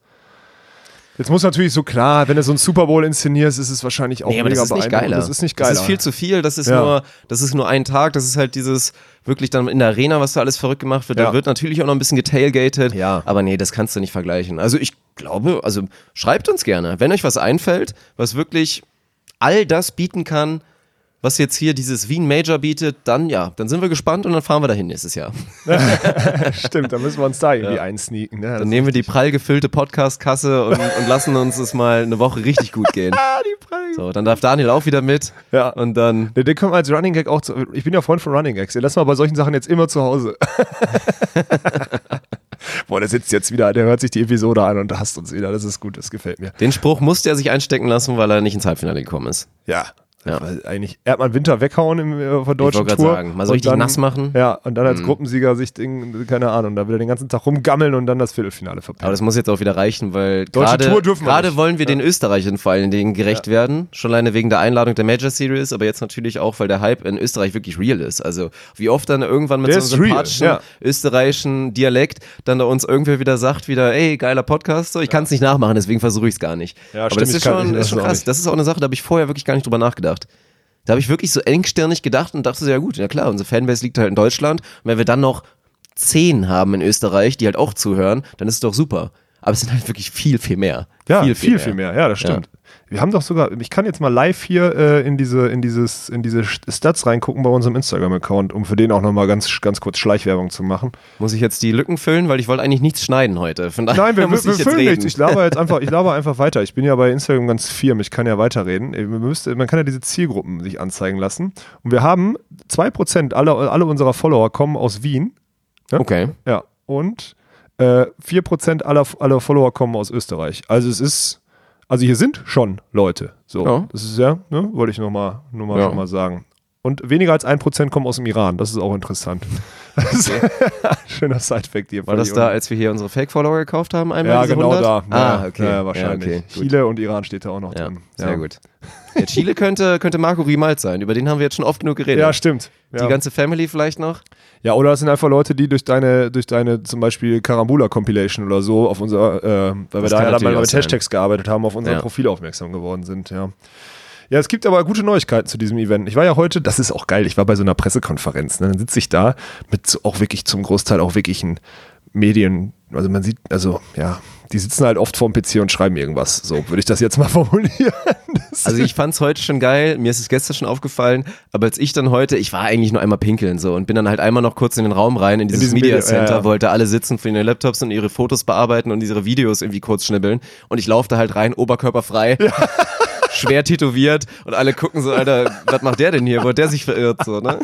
Jetzt muss natürlich so klar, wenn du so ein Super Bowl inszenierst, ist es wahrscheinlich auch Nee, aber mega das ist nicht geiler. Das ist nicht geiler. Das ist viel zu viel, das ist Ja. nur, das ist nur ein Tag, das ist halt dieses wirklich dann in der Arena, was da alles verrückt gemacht wird. Ja. Da wird natürlich auch noch ein bisschen getailgated, Ja. aber nee, das kannst du nicht vergleichen. Also ich glaube, also schreibt uns gerne, wenn euch was einfällt, was wirklich all das bieten kann, was jetzt hier dieses Wien Major bietet, dann ja, dann sind wir gespannt und dann fahren wir dahin nächstes Jahr. Stimmt, da müssen wir uns da irgendwie einsneaken. Ne? Dann nehmen wir die prall gefüllte Podcast-Kasse und, und lassen uns es mal eine Woche richtig gut gehen. ah, die Preise. So, dann darf Daniel auch wieder mit. Ja. Und dann Den können wir als Running Gag auch zu, Ich bin ja Freund von Running Gags. Den lassen wir bei solchen Sachen jetzt immer zu Hause. Boah, der sitzt jetzt wieder, der hört sich die Episode an und hasst uns wieder. Das ist gut, das gefällt mir. Den Spruch musste er sich einstecken lassen, weil er nicht ins Halbfinale gekommen ist. Ja. Ja. Weil eigentlich Erdmann Winter weghauen im, äh, auf der deutschen wollte Tour. sagen, mal so richtig nass machen. Mhm. Ja, und dann als Gruppensieger sich, Ding, keine Ahnung, da will er den ganzen Tag rumgammeln und dann das Viertelfinale Aber verpassen. das muss jetzt auch wieder reichen, weil gerade wir wollen wir den Österreichern vor allen Dingen gerecht werden. Schon alleine wegen der Einladung der Major Series, aber jetzt natürlich auch, weil der Hype in Österreich wirklich real ist. Also wie oft dann irgendwann mit Der so einem real, sympathischen ja. österreichischen Dialekt dann da uns irgendwer wieder sagt, wieder, ey, geiler Podcast, so, ich kann es nicht nachmachen, deswegen versuche ich es gar nicht. Ja, aber stimmt, das ich ist schon, ich- das ist schon krass. Das ist auch eine Sache, da habe ich vorher wirklich gar nicht drüber nachgedacht. Da habe ich wirklich so engstirnig gedacht und dachte so, ja gut, ja klar, unsere Fanbase liegt halt in Deutschland. Und wenn wir dann noch zehn haben in Österreich, die halt auch zuhören, dann ist es doch super. Aber es sind halt wirklich viel, viel mehr. Ja, viel, viel, viel mehr. Ja, das stimmt. Wir haben doch sogar, ich kann jetzt mal live hier äh, in diese, in dieses, in diese Stats reingucken bei unserem Instagram-Account, um für den auch nochmal ganz, ganz kurz Schleichwerbung zu machen. Muss ich jetzt die Lücken füllen, weil ich wollte eigentlich nichts schneiden heute. Von daher Nein, wir, muss wir, ich wir jetzt füllen nichts. Ich laber jetzt einfach, ich laber einfach weiter. Ich bin ja bei Instagram ganz firm, ich kann ja weiterreden. Man, müsste, man kann ja diese Zielgruppen sich anzeigen lassen. Und wir haben 2% aller, alle unserer Follower kommen aus Wien. Okay. Ja. Und äh, 4% aller, aller Follower kommen aus Österreich. Also es ist, also hier sind schon Leute. So, Ja. das ist ja, ne, wollte ich nochmal nur mal, Ja. noch mal sagen. Und weniger als 1% kommen aus dem Iran. Das ist auch interessant. Das ist Schöner Sidefact hier. War das da, als wir hier unsere Fake-Follower gekauft haben? Einmal Ja, genau 100? da. Ah, okay. Ja, wahrscheinlich. Ja, okay. Chile und Iran steht da auch noch Ja, drin. sehr gut. Ja, Chile könnte, könnte Marco Rimalt sein. Über den haben wir jetzt schon oft genug geredet. Ja, stimmt. Die ganze Family vielleicht noch. ja, oder das sind einfach Leute, die durch deine, durch deine zum Beispiel Karambula-Compilation oder so auf unser, äh, weil wir Das da kann ja dann mal mit. Hashtags gearbeitet haben, auf unser. Profil aufmerksam geworden sind, ja. Ja, es gibt aber gute Neuigkeiten zu diesem Event. Ich war ja heute, das ist auch geil, ich war bei so einer Pressekonferenz, ne? dann sitze ich da mit so auch wirklich zum Großteil auch wirklichen Medien, also man sieht, also ja, die sitzen halt oft vorm PC und schreiben irgendwas, so würde ich das jetzt mal formulieren. Das Also ich fand's heute schon geil, mir ist es gestern schon aufgefallen, aber als ich dann heute, ich war eigentlich nur einmal pinkeln so und bin dann halt einmal noch kurz in den Raum rein, in dieses diesen Media Center, ja, ja. wollte alle sitzen von ihren Laptops und ihre Fotos bearbeiten und ihre Videos irgendwie kurz schnibbeln und ich laufe da halt rein, oberkörperfrei. Schwer tätowiert und alle gucken so, Alter, was macht der denn hier? Wo hat der sich verirrt? So, ne?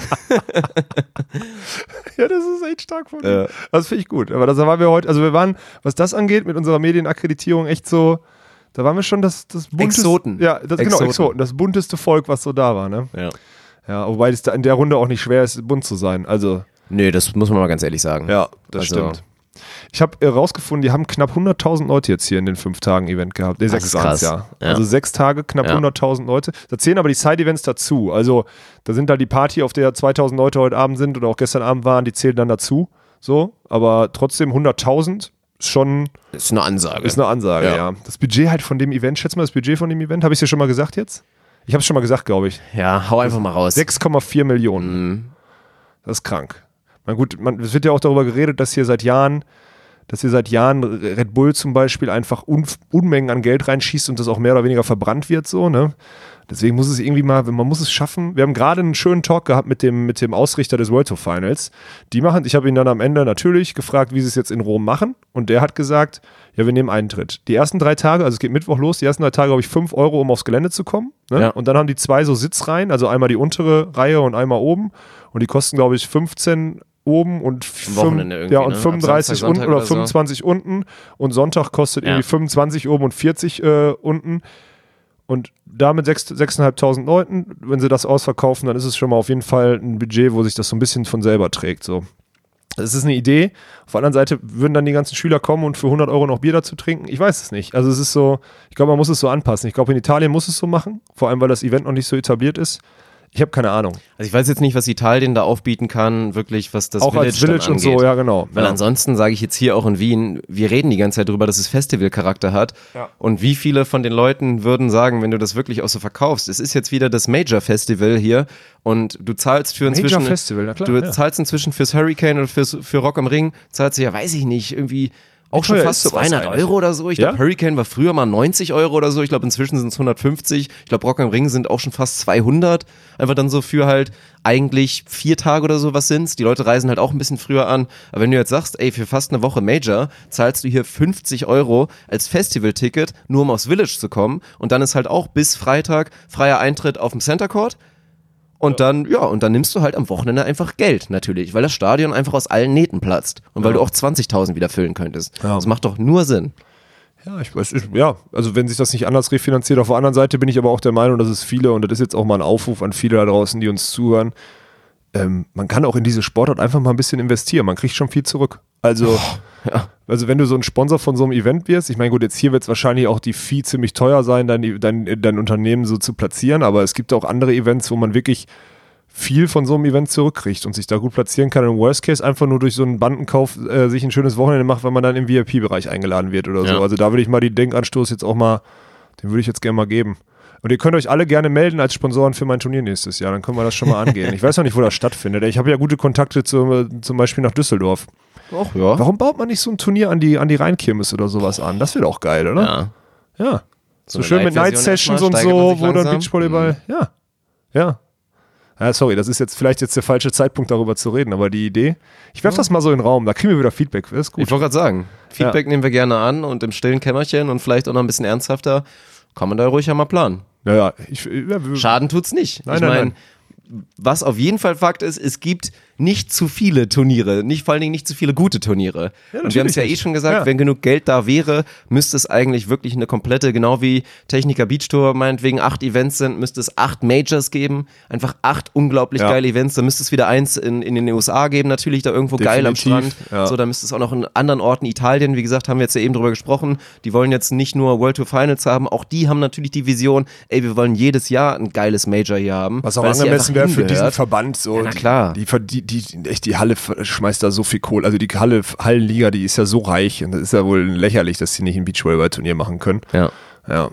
Ja, das ist echt stark von Ja. dir. Das finde ich gut. Aber da waren wir heute, also wir waren, was das angeht, mit unserer Medienakkreditierung echt so, da waren wir schon das, das bunteste, Exoten. Ja, das, genau, Exoten. Exoten. Das bunteste Volk, was so da war, ne? Ja. Ja, wobei es da in der Runde auch nicht schwer ist, bunt zu sein. Also, Nee, das muss man mal ganz ehrlich sagen. ja, das Also- stimmt. Ich habe äh, rausgefunden, die haben knapp 100.000 Leute jetzt hier in den fünf Tagen Event gehabt. Nee, sechs krass. ja. Ja. Also sechs Tage, knapp Ja. 100.000 Leute. Da zählen aber die Side-Events dazu. Also da sind da die Party, auf der 2.000 Leute heute Abend sind oder auch gestern Abend waren, die zählen dann dazu. So, aber trotzdem 100.000 ist schon Ist eine Ansage. ist eine Ansage, ja. Ja. Das Budget halt von dem Event, schätz mal das Budget von dem Event, habe ich dir schon mal gesagt jetzt? Ich habe es schon mal gesagt, glaube ich. ja, hau einfach mal raus. 6,4 Millionen. Mhm. Das ist krank. Na gut, man, es wird ja auch darüber geredet, dass hier seit Jahren, dass hier seit Jahren Red Bull zum Beispiel einfach Un Unmengen an Geld reinschießt und das auch mehr oder weniger verbrannt wird, so, ne? Deswegen muss es irgendwie mal, man muss es schaffen. Wir haben gerade einen schönen Talk gehabt mit dem, mit dem Ausrichter des World Tour Finals. Die machen, ich habe ihn dann am Ende natürlich gefragt, wie sie es jetzt in Rom machen. Und der hat gesagt, ja, wir nehmen Eintritt. Die ersten drei Tage, also es geht Mittwoch los, die ersten drei Tage habe ich 5 Euro, um aufs Gelände zu kommen. Ne? Ja. Und dann haben die zwei so Sitzreihen, also einmal die untere Reihe und einmal oben. Und die kosten, glaube ich, 15 oben und, fünf- ja, und ne? Ab 35 Samstag, unten oder oder so. 25 unten. Und Sonntag kostet Ja. irgendwie 25 oben und 40 äh, unten. Und da mit sechs- 6.500 Leuten, wenn sie das ausverkaufen, dann ist es schon mal auf jeden Fall ein Budget, wo sich das so ein bisschen von selber trägt. So. Das ist eine Idee. Auf der anderen Seite würden dann die ganzen Schüler kommen und für 100 Euro noch Bier dazu trinken. Ich weiß es nicht. Also es ist so, ich glaube, man muss es so anpassen. Ich glaube, in Italien muss es so machen, vor allem weil das Event noch nicht so etabliert ist. Ich habe keine Ahnung. Also ich weiß jetzt nicht, was Italien da aufbieten kann, wirklich, was das Auch Village, als Village dann und so, ja genau. Weil ja. ansonsten sage ich jetzt hier auch in Wien, wir reden die ganze Zeit darüber, dass es Festivalcharakter hat. Ja. Und wie viele von den Leuten würden sagen, wenn du das wirklich auch so verkaufst, es ist jetzt wieder das Major Festival hier und du zahlst für Major inzwischen, Festival, na klar, du ja. zahlst inzwischen fürs Hurricane oder fürs, für Rock am Ring, zahlst du ja, weiß ich nicht, irgendwie auch schon fast ist sowas 200 eigentlich? Euro oder so. Ich Ja? glaube, Hurricane war früher mal 90 Euro oder so. Ich glaube, inzwischen sind es 150. Ich glaube, Rock am Ring sind auch schon fast 200. Einfach dann so für halt eigentlich vier Tage oder so was sind's. Die Leute reisen halt auch ein bisschen früher an. Aber wenn du jetzt sagst, ey, für fast eine Woche Major zahlst du hier 50 Euro als Festivalticket, nur um aufs Village zu kommen. Und dann ist halt auch bis Freitag freier Eintritt auf dem Center Court. Und dann, ja, und dann nimmst du halt am Wochenende einfach Geld, natürlich, weil das Stadion einfach aus allen Nähten platzt. Und weil du auch 20.000 wieder füllen könntest. Ja. Das macht doch nur Sinn. Ja, ich weiß, ich, ja, also wenn sich das nicht anders refinanziert. Auf der anderen Seite bin ich aber auch der Meinung, dass es viele, und das ist jetzt auch mal ein Aufruf an viele da draußen, die uns zuhören, ähm, man kann auch in diese Sportart einfach mal ein bisschen investieren. Man kriegt schon viel zurück. Also, also wenn du so ein Sponsor von so einem Event wirst, ich meine, gut, jetzt hier wird es wahrscheinlich auch die Fee ziemlich teuer sein, dein, dein, dein Unternehmen so zu platzieren, aber es gibt auch andere Events, wo man wirklich viel von so einem Event zurückkriegt und sich da gut platzieren kann. Im Worst Case einfach nur durch so einen Bandenkauf äh, sich ein schönes Wochenende macht, wenn man dann im VIP-Bereich eingeladen wird oder so. Ja. Also da würde ich mal die Denkanstoß jetzt auch mal, den würde ich jetzt gerne mal geben. Und ihr könnt euch alle gerne melden als Sponsoren für mein Turnier nächstes Jahr. Dann können wir das schon mal angehen. Ich weiß noch nicht, wo das stattfindet. Ich habe ja gute Kontakte zu, zum Beispiel nach Düsseldorf. Ach ja. Warum baut man nicht so ein Turnier an die, an die Rheinkirmes oder sowas an? Das wäre doch geil, oder? Ja. Ja. So, eine schön mit Night Sessions und so, wo dann langsam. Mhm. Beachvolleyball. Ja. Ja. Ja, sorry, das ist jetzt vielleicht jetzt der falsche Zeitpunkt, darüber zu reden, aber die Idee. Ich werfe das mal so in den Raum, da kriegen wir wieder Feedback. Das ist gut. Ich wollte gerade sagen, Feedback nehmen wir gerne an und im stillen Kämmerchen und vielleicht auch noch ein bisschen ernsthafter, kann man da ruhig ja mal planen. Ja, ja. Ich, ja, Schaden tut's nicht. Nein, ich nein, meine, nein. was auf jeden Fall Fakt ist, es gibt nicht zu viele Turniere, nicht vor allen Dingen nicht zu viele gute Turniere. Ja, und wir haben es ja eh schon gesagt, Ja. wenn genug Geld da wäre, müsste es eigentlich wirklich eine komplette, genau wie Techniker Beach Tour meinetwegen acht Events sind, müsste es acht Majors geben, einfach acht unglaublich Ja. geile Events. Da müsste es wieder eins in, in den USA geben, natürlich da irgendwo geil am Definitiv, Strand. So, da müsste es auch noch in anderen Orten, Italien, wie gesagt, haben wir jetzt ja eben drüber gesprochen, die wollen jetzt nicht nur World Tour Finals haben, auch die haben natürlich die Vision, ey, wir wollen jedes Jahr ein geiles Major hier haben. Was auch angemessen wäre für diesen. Verband. So, Ja, na klar. Die, die, die, echt, die Halle schmeißt da so viel Kohle. Also die Halle, Hallenliga, die ist ja so reich. Und das ist ja wohl lächerlich, dass sie nicht ein Beachvolleyball-Turnier machen können. Ja. Ja.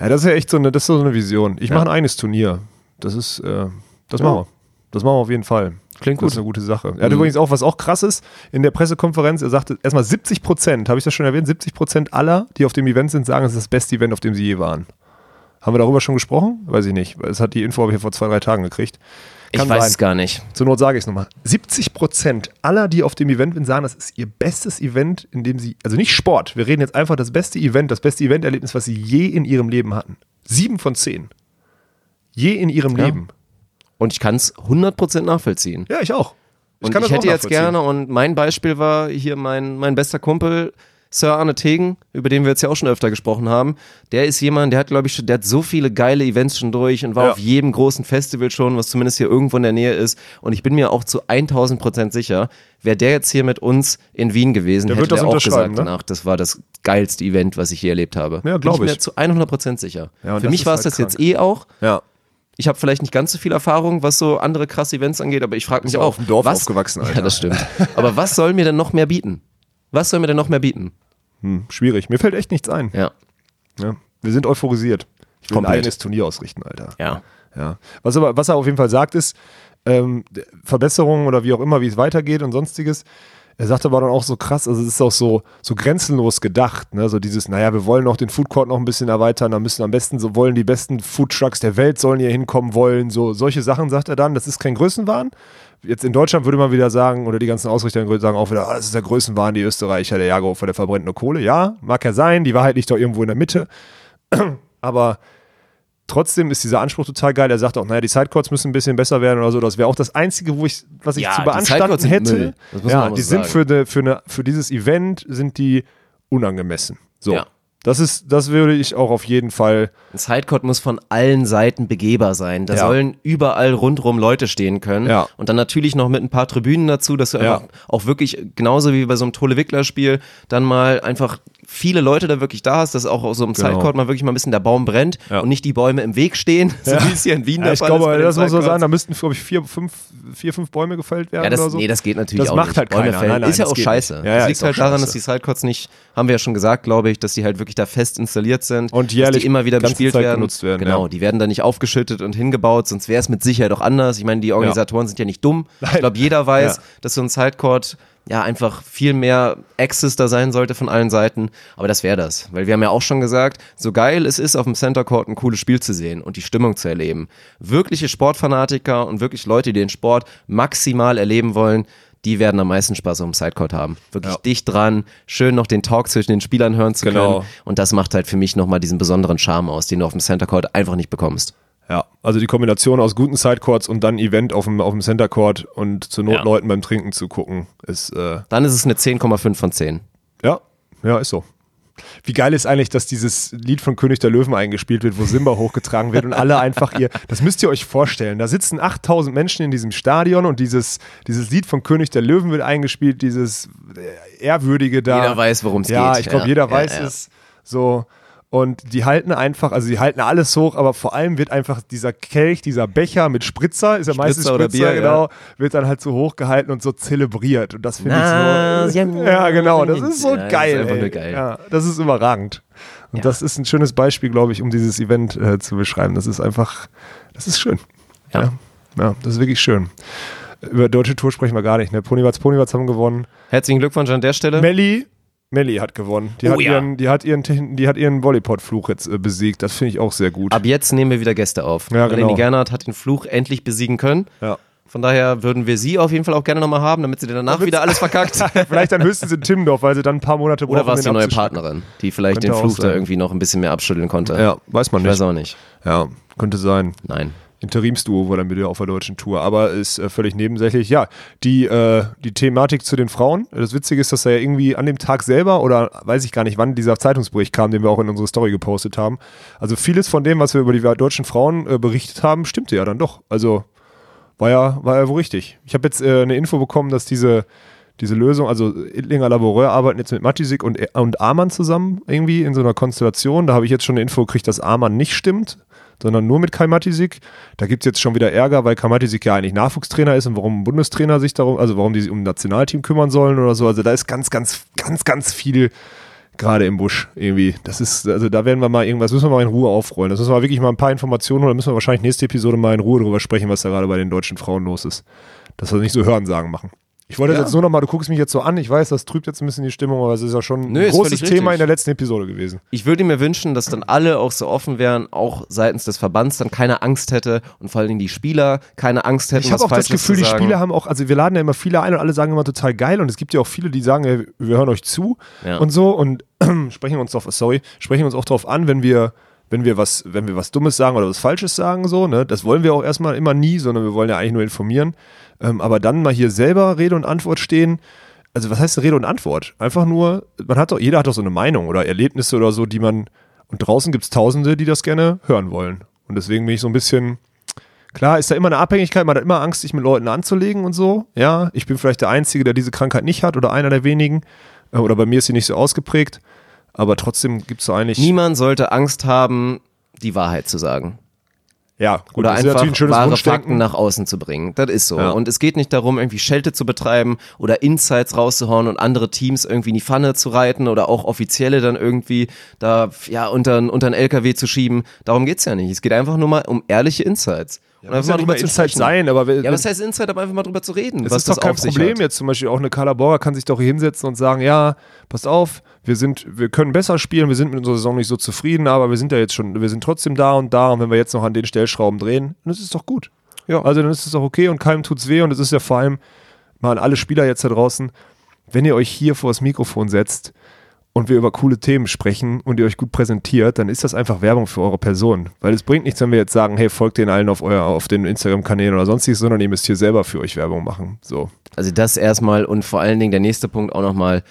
Ja, das ist ja echt so eine, das ist so eine Vision. Ich mache ein eigenes Turnier. Das ist, äh, das machen wir. Das machen wir auf jeden Fall. Klingt Das ist gut. eine gute Sache. Er hat übrigens auch, was auch krass ist, in der Pressekonferenz, er sagte erstmal 70 Prozent, habe ich das schon erwähnt, 70 Prozent aller, die auf dem Event sind, sagen, es ist das beste Event, auf dem sie je waren. Haben wir darüber schon gesprochen? Weiß ich nicht. Es hat die Info habe ich ja vor zwei, drei Tagen gekriegt. Ich Kann weiß sein. es gar nicht. Zur Not sage ich es nochmal. 70 Prozent aller, die auf dem Event sind, sagen, das ist ihr bestes Event, in dem sie, also nicht Sport, wir reden jetzt einfach das beste Event, das beste Eventerlebnis, was sie je in ihrem Leben hatten. Sieben von zehn. Je in ihrem Ja. Leben. Und ich kann es 100% nachvollziehen. Ja, ich auch. und kann ich das auch hätte jetzt gerne, und mein Beispiel war hier mein, mein bester Kumpel, Sir Arne Tegen, über den wir jetzt ja auch schon öfter gesprochen haben. Der ist jemand, der hat, glaube ich, schon, der hat so viele geile Events schon durch und war Ja. auf jedem großen Festival schon, was zumindest hier irgendwo in der Nähe ist. Und ich bin mir auch zu 1000 Prozent sicher, wäre der jetzt hier mit uns in Wien gewesen, Der hätte wird das der auch gesagt ne? danach, das war das geilste Event, was ich je erlebt habe. Ja, bin glaub ich. mir ich. zu 100 Prozent sicher. Ja, Für mich war es halt das jetzt krank. eh auch. Ja. Ich habe vielleicht nicht ganz so viel Erfahrung, was so andere krasse Events angeht, aber ich frage mich auch. auf dem Dorf was, aufgewachsen, Alter. Ja, das stimmt. Aber was soll mir denn noch mehr bieten? Was soll mir denn noch mehr bieten? Hm, schwierig. Mir fällt echt nichts ein. Ja, Ja. Wir sind euphorisiert. Ich will Komplett. ein eigenes Turnier ausrichten, Alter. ja. Ja. Was, aber, was er auf jeden Fall sagt, ist, ähm, Verbesserungen oder wie auch immer, wie es weitergeht und sonstiges. Er sagt aber dann auch so krass, also es ist auch so, so grenzenlos gedacht, ne? So dieses, naja, wir wollen auch den Food Court noch ein bisschen erweitern, da müssen am besten, so wollen die besten Food Trucks der Welt sollen hier hinkommen wollen, so solche Sachen sagt er dann, das ist kein Größenwahn. Jetzt in Deutschland würde man wieder sagen, oder die ganzen Ausrichter sagen auch wieder, ah, das ist der Größenwahn, die Österreicher, der Jagerhofer, der verbrennt nur Kohle. Ja, mag ja sein, die Wahrheit liegt doch irgendwo in der Mitte. aber trotzdem ist dieser Anspruch total geil. Er sagt auch, naja, die Sidecourts müssen ein bisschen besser werden oder so. Das wäre auch das Einzige, wo ich, was ich Ja, zu beanstanden sind hätte. Ja, die sind sagen. für, eine, für, eine, für dieses Event sind die unangemessen. So. Ja. Das ist, das würde ich auch auf jeden Fall. Ein Sidecourt muss von allen Seiten begehbar sein. Da Ja. sollen überall rundrum Leute stehen können. Ja. Und dann natürlich noch mit ein paar Tribünen dazu, dass du Ja. einfach auch wirklich, genauso wie bei so einem Tolle-Wickler-Spiel, dann mal einfach viele Leute da wirklich da hast, dass auch so einem Genau. Sidecourt mal wirklich mal ein bisschen der Baum brennt Ja. und nicht die Bäume im Weg stehen, so wie es hier in Wien Ja, der ich Fall glaube, ist. das muss Sidecourts. sagen, da müssten, glaube ich, vier fünf, vier, fünf Bäume gefällt werden Ja, das, oder so. nee, das geht natürlich Das auch macht nicht. halt Bäume keiner. fällen. Nein, nein, ist ja auch scheiße. nicht. Ja, das liegt halt daran, dass die Sidecourts nicht, haben wir ja schon gesagt, glaube ich, dass die halt wirklich da fest installiert sind. Und dass jährlich die immer wieder bespielt Zeit werden. genutzt werden, Genau, die werden da nicht aufgeschüttet und hingebaut, sonst wäre es mit Sicherheit auch anders. Ich meine, die Organisatoren sind ja nicht dumm. Ich glaube, jeder weiß, dass so ein Sidecourt ja einfach viel mehr Access da sein sollte von allen Seiten. Aber das wäre das. Weil wir haben ja auch schon gesagt, so geil es ist, auf dem Center Court ein cooles Spiel zu sehen und die Stimmung zu erleben. Wirkliche Sportfanatiker und wirklich Leute, die den Sport maximal erleben wollen, die werden am meisten Spaß auf dem Sidecourt haben. Wirklich Ja. dicht dran, schön noch den Talk zwischen den Spielern hören zu Genau. können. Und das macht halt für mich nochmal diesen besonderen Charme aus, den du auf dem Center Court einfach nicht bekommst. Ja, also die Kombination aus guten Sidecourts und dann Event auf dem, auf dem Center Court und zur Not Ja. Leuten beim Trinken zu gucken, ist, äh, Dann ist es eine 10,5 von 10. ja, ja, ist so. Wie geil ist eigentlich, dass dieses Lied von König der Löwen eingespielt wird, wo Simba hochgetragen wird und alle einfach ihr, das müsst ihr euch vorstellen, da sitzen 8000 Menschen in diesem Stadion und dieses, dieses Lied von König der Löwen wird eingespielt, dieses äh, ehrwürdige da. Jeder weiß, worum es Ja, geht. ich glaube, Ja, jeder ja, weiß ja. es. So. Und die halten einfach, also die halten alles hoch, aber vor allem wird einfach dieser Kelch, dieser Becher mit Spritzer, ist ja meistens Spritzer oder Spritzer, Bier, genau, ja. wird dann halt so hochgehalten und so zelebriert. Und das finde ich so. Ja, genau, das ist so Ja, das ist geil. einfach ey. nur geil. Ja, das ist überragend. Und Ja. das ist ein schönes Beispiel, glaube ich, um dieses Event äh, zu beschreiben. Das ist einfach, das ist schön. Ja. ja, ja das ist wirklich schön. Über deutsche Tour sprechen wir gar nicht. Ne? Ponywatz, Ponywatz haben gewonnen. Herzlichen Glückwunsch an der Stelle. Melli, Melli hat gewonnen. Die, Oh hat, ja. ihren, die hat ihren, die hat ihren Volleypod-Fluch jetzt äh, besiegt. Das finde ich auch sehr gut. Ab jetzt nehmen wir wieder Gäste auf. Ja, genau. René Gernhardt hat den Fluch endlich besiegen können. Ja. Von daher würden wir sie auf jeden Fall auch gerne nochmal haben, damit sie dir danach wieder alles verkackt. Vielleicht dann höchstens in Timmendorf, weil sie dann ein paar Monate Oder brauchen, war es die neue. Partnerin, die vielleicht Könnte den Fluch da irgendwie noch ein bisschen mehr abschütteln konnte? Ja, weiß man Ich nicht. weiß auch nicht. Ja, könnte sein. Nein. Interimsduo war dann wieder auf der deutschen Tour, aber ist äh, völlig nebensächlich. Ja, die, äh, die Thematik zu den Frauen. Das Witzige ist, dass er ja irgendwie an dem Tag selber oder weiß ich gar nicht, wann dieser Zeitungsbericht kam, den wir auch in unsere Story gepostet haben. Also vieles von dem, was wir über die deutschen Frauen äh, berichtet haben, stimmte ja dann doch. Also war ja, war ja wohl richtig. Ich habe jetzt äh, eine Info bekommen, dass diese, diese Lösung, also Ittlinger Laboureur arbeiten jetzt mit Matisik und, und Amann zusammen irgendwie in so einer Konstellation. Da habe ich jetzt schon eine Info gekriegt, dass Amann nicht stimmt, sondern nur mit Kai Matisik. Da gibt es jetzt schon wieder Ärger, weil Kai Matisik ja eigentlich Nachwuchstrainer ist und warum Bundestrainer sich darum, also warum die sich um ein Nationalteam kümmern sollen oder so. Also da ist ganz, ganz, ganz, ganz viel gerade im Busch irgendwie. Das ist, also da werden wir mal irgendwas, müssen wir mal in Ruhe aufrollen. Das müssen wir wirklich mal ein paar Informationen oder müssen wir wahrscheinlich nächste Episode mal in Ruhe drüber sprechen, was da gerade bei den deutschen Frauen los ist. Dass wir nicht so Hörensagen machen. Ich wollte das jetzt nur noch mal, du guckst mich jetzt so an, ich weiß, das trübt jetzt ein bisschen die Stimmung, aber es ist ja schon Nö, ein großes Thema richtig. in der letzten Episode gewesen. Ich würde mir wünschen, dass dann alle auch so offen wären, auch seitens des Verbands dann keine Angst hätte und vor allen Dingen die Spieler keine Angst hätten, Ich habe auch das Gefühl, die. Spieler haben auch, also wir laden ja immer viele ein und alle sagen immer total geil und es gibt ja auch viele, die sagen, ey, wir hören euch zu Ja. und so und sprechen uns drauf, sorry, sprechen uns auch drauf an, wenn wir, wenn wir was, wenn wir was Dummes sagen oder was Falsches sagen, so, ne, das wollen wir auch erstmal immer nie, sondern wir wollen ja eigentlich nur informieren. Ähm, aber dann mal hier selber Rede und Antwort stehen. Also was heißt Rede und Antwort? Einfach nur, man hat doch, jeder hat doch so eine Meinung oder Erlebnisse oder so, die man, und draußen gibt es Tausende, die das gerne hören wollen. Und deswegen bin ich so ein bisschen, Klar, ist da immer eine Abhängigkeit, man hat immer Angst, sich mit Leuten anzulegen und so. Ja, ich bin vielleicht der Einzige, der diese Krankheit nicht hat oder einer der wenigen. Äh, Oder bei mir ist sie nicht so ausgeprägt. Aber trotzdem gibt es so eigentlich. Niemand sollte Angst haben, die Wahrheit zu sagen. Ja, gut, Oder das ist einfach natürlich ein wahre. Fakten nach außen zu bringen. Das ist so. Ja. Und es geht nicht darum, irgendwie Schelte zu betreiben oder Insights rauszuhauen und andere Teams irgendwie in die Pfanne zu reiten oder auch Offizielle dann irgendwie da ja unter, unter einen LKW zu schieben. Darum geht's ja nicht. Es geht einfach nur mal um ehrliche Insights. Und muss ja nicht mal Insight sein, aber wenn- Ja, was heißt Insight, aber einfach mal drüber zu reden, Es ist doch das kein Problem jetzt zum Beispiel auch eine Carla Borger kann sich doch hier hinsetzen und sagen, ja, passt auf, wir sind, wir können besser spielen, wir sind mit unserer Saison nicht so zufrieden, aber wir sind ja jetzt schon, wir sind trotzdem da und da und wenn wir jetzt noch an den Stellschrauben drehen, dann ist es doch gut. Ja. Also dann ist es doch okay und keinem tut's weh und es ist ja vor allem mal an alle Spieler jetzt da draußen, wenn ihr euch hier vor das Mikrofon setzt und wir über coole Themen sprechen und ihr euch gut präsentiert, dann ist das einfach Werbung für eure Person. Weil es bringt nichts, wenn wir jetzt sagen, hey, folgt den allen auf, euer, auf den Instagram-Kanälen oder sonstiges, sondern ihr müsst hier selber für euch Werbung machen. So. Also das erstmal und vor allen Dingen der nächste Punkt auch nochmal,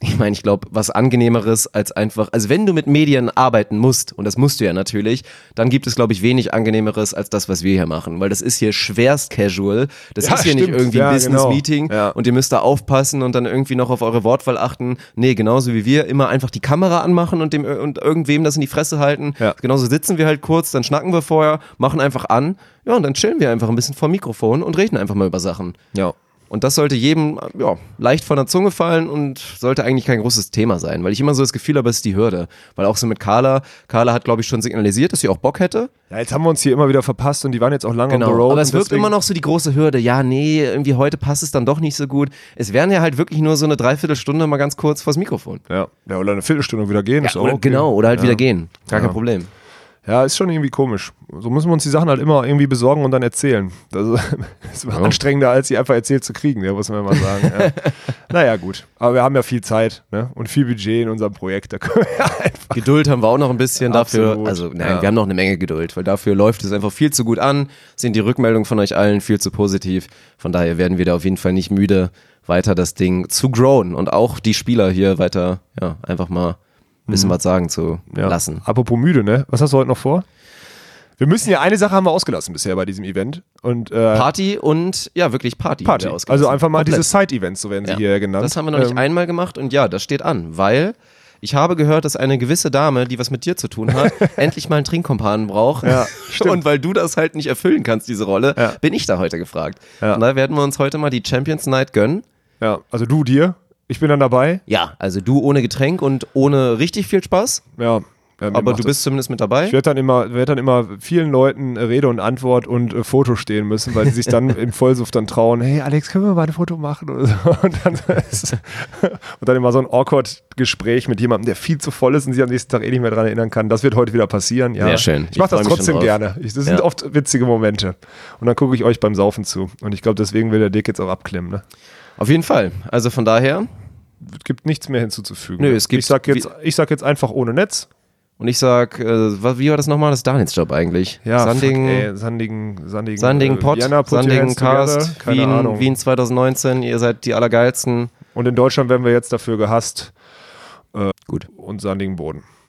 Ich meine, ich glaube, was angenehmeres als einfach, also wenn du mit Medien arbeiten musst, und das musst du ja natürlich, dann gibt es, glaube ich, wenig angenehmeres als das, was wir hier machen, weil das ist hier schwerst casual. Das Ja, ist hier nicht stimmt. irgendwie Ja, ein Business-Meeting genau. Ja. und ihr müsst da aufpassen und dann irgendwie noch auf eure Wortwahl achten. Nee, genauso wie wir, immer einfach die Kamera anmachen und, dem, und irgendwem das in die Fresse halten. Ja. Genauso sitzen wir halt kurz, dann schnacken wir vorher, machen einfach an, ja, und dann chillen wir einfach ein bisschen vor Mikrofon und reden einfach mal über Sachen. Ja. Und das sollte jedem ja, leicht von der Zunge fallen und sollte eigentlich kein großes Thema sein, weil ich immer so das Gefühl habe, es ist die Hürde. Weil auch so mit Carla, Carla hat, glaube ich, schon signalisiert, dass sie auch Bock hätte. Ja, jetzt haben wir uns hier immer wieder verpasst und die waren jetzt auch lange on the road. Genau. Aber es wirkt immer noch so die große Hürde. Ja, nee, irgendwie heute passt es dann doch nicht so gut. Es wären ja halt wirklich nur so eine Dreiviertelstunde mal ganz kurz vors Mikrofon. Ja. ja, oder eine Viertelstunde wieder gehen. ist auch oder, okay. Genau, oder halt ja. wieder gehen. Gar Ja. kein Problem. Ja, ist schon irgendwie komisch. So müssen wir uns die Sachen halt immer irgendwie besorgen und dann erzählen. Das ist, ist anstrengender, als sie einfach erzählt zu kriegen, ja, muss man mal sagen. Ja. naja, gut. Aber wir haben ja viel Zeit ne? und viel Budget in unserem Projekt. Da können wir einfach. Geduld haben wir auch noch ein bisschen dafür. Absolut. Also, nein, Ja. wir haben noch eine Menge Geduld, weil dafür läuft es einfach viel zu gut an, sind die Rückmeldungen von euch allen viel zu positiv. Von daher werden wir da auf jeden Fall nicht müde, weiter das Ding zu growen und auch die Spieler hier weiter, ja, einfach mal bisschen was sagen zu Mhm. Ja. lassen. Apropos müde, ne? Was hast du heute noch vor? Wir müssen ja eine Sache haben wir ausgelassen bisher bei diesem Event. Und äh, Party und, ja, wirklich Party. Party. Also einfach mal Komplett. diese Side-Events, so werden sie Ja. hier genannt. Das haben wir noch nicht Ähm, einmal gemacht und ja, das steht an, weil ich habe gehört, dass eine gewisse Dame, die was mit dir zu tun hat, endlich mal einen Trinkkompanen braucht. Ja. Und weil du das halt nicht erfüllen kannst, diese Rolle, Ja. bin ich da heute gefragt. Ja. Von daher werden wir uns heute mal die Champions Night gönnen. Ja, also du dir, ich bin dann dabei. Ja, also du ohne Getränk und ohne richtig viel Spaß, Ja. ja aber du das- bist zumindest mit dabei. Ich werde dann immer, werd dann immer vielen Leuten äh, Rede und Antwort und äh, Foto stehen müssen, weil sie sich dann im Vollsuff dann trauen, hey Alex, können wir mal ein Foto machen? Oder so. und, dann ist, und dann immer so ein awkward Gespräch mit jemandem, der viel zu voll ist und sich am nächsten Tag eh nicht mehr dran erinnern kann. Das wird heute wieder passieren. Ja. Sehr schön. Ich mache das trotzdem gerne. Ich, das sind Ja. oft witzige Momente. Und dann gucke ich euch beim Saufen zu. Und ich glaube, deswegen will der Dick jetzt auch abklemmen. Ne? Auf jeden Fall. Also von daher, Es gibt nichts mehr hinzuzufügen. Nö, es gibt- ich sag jetzt, ich sag jetzt einfach ohne Netz. und ich sag, äh, wie war das nochmal? Das ist Daniels Job eigentlich. Ja, Sanding, fuck, ey, Sandigen, Sandigen, Sanding äh, Pot, Vienna, Sanding. Cast, Keine Wien, Ahnung. Wien 2019, ihr seid die Allergeilsten. Und in Deutschland werden wir jetzt dafür gehasst. Äh, Gut. Und Sandigen Boden.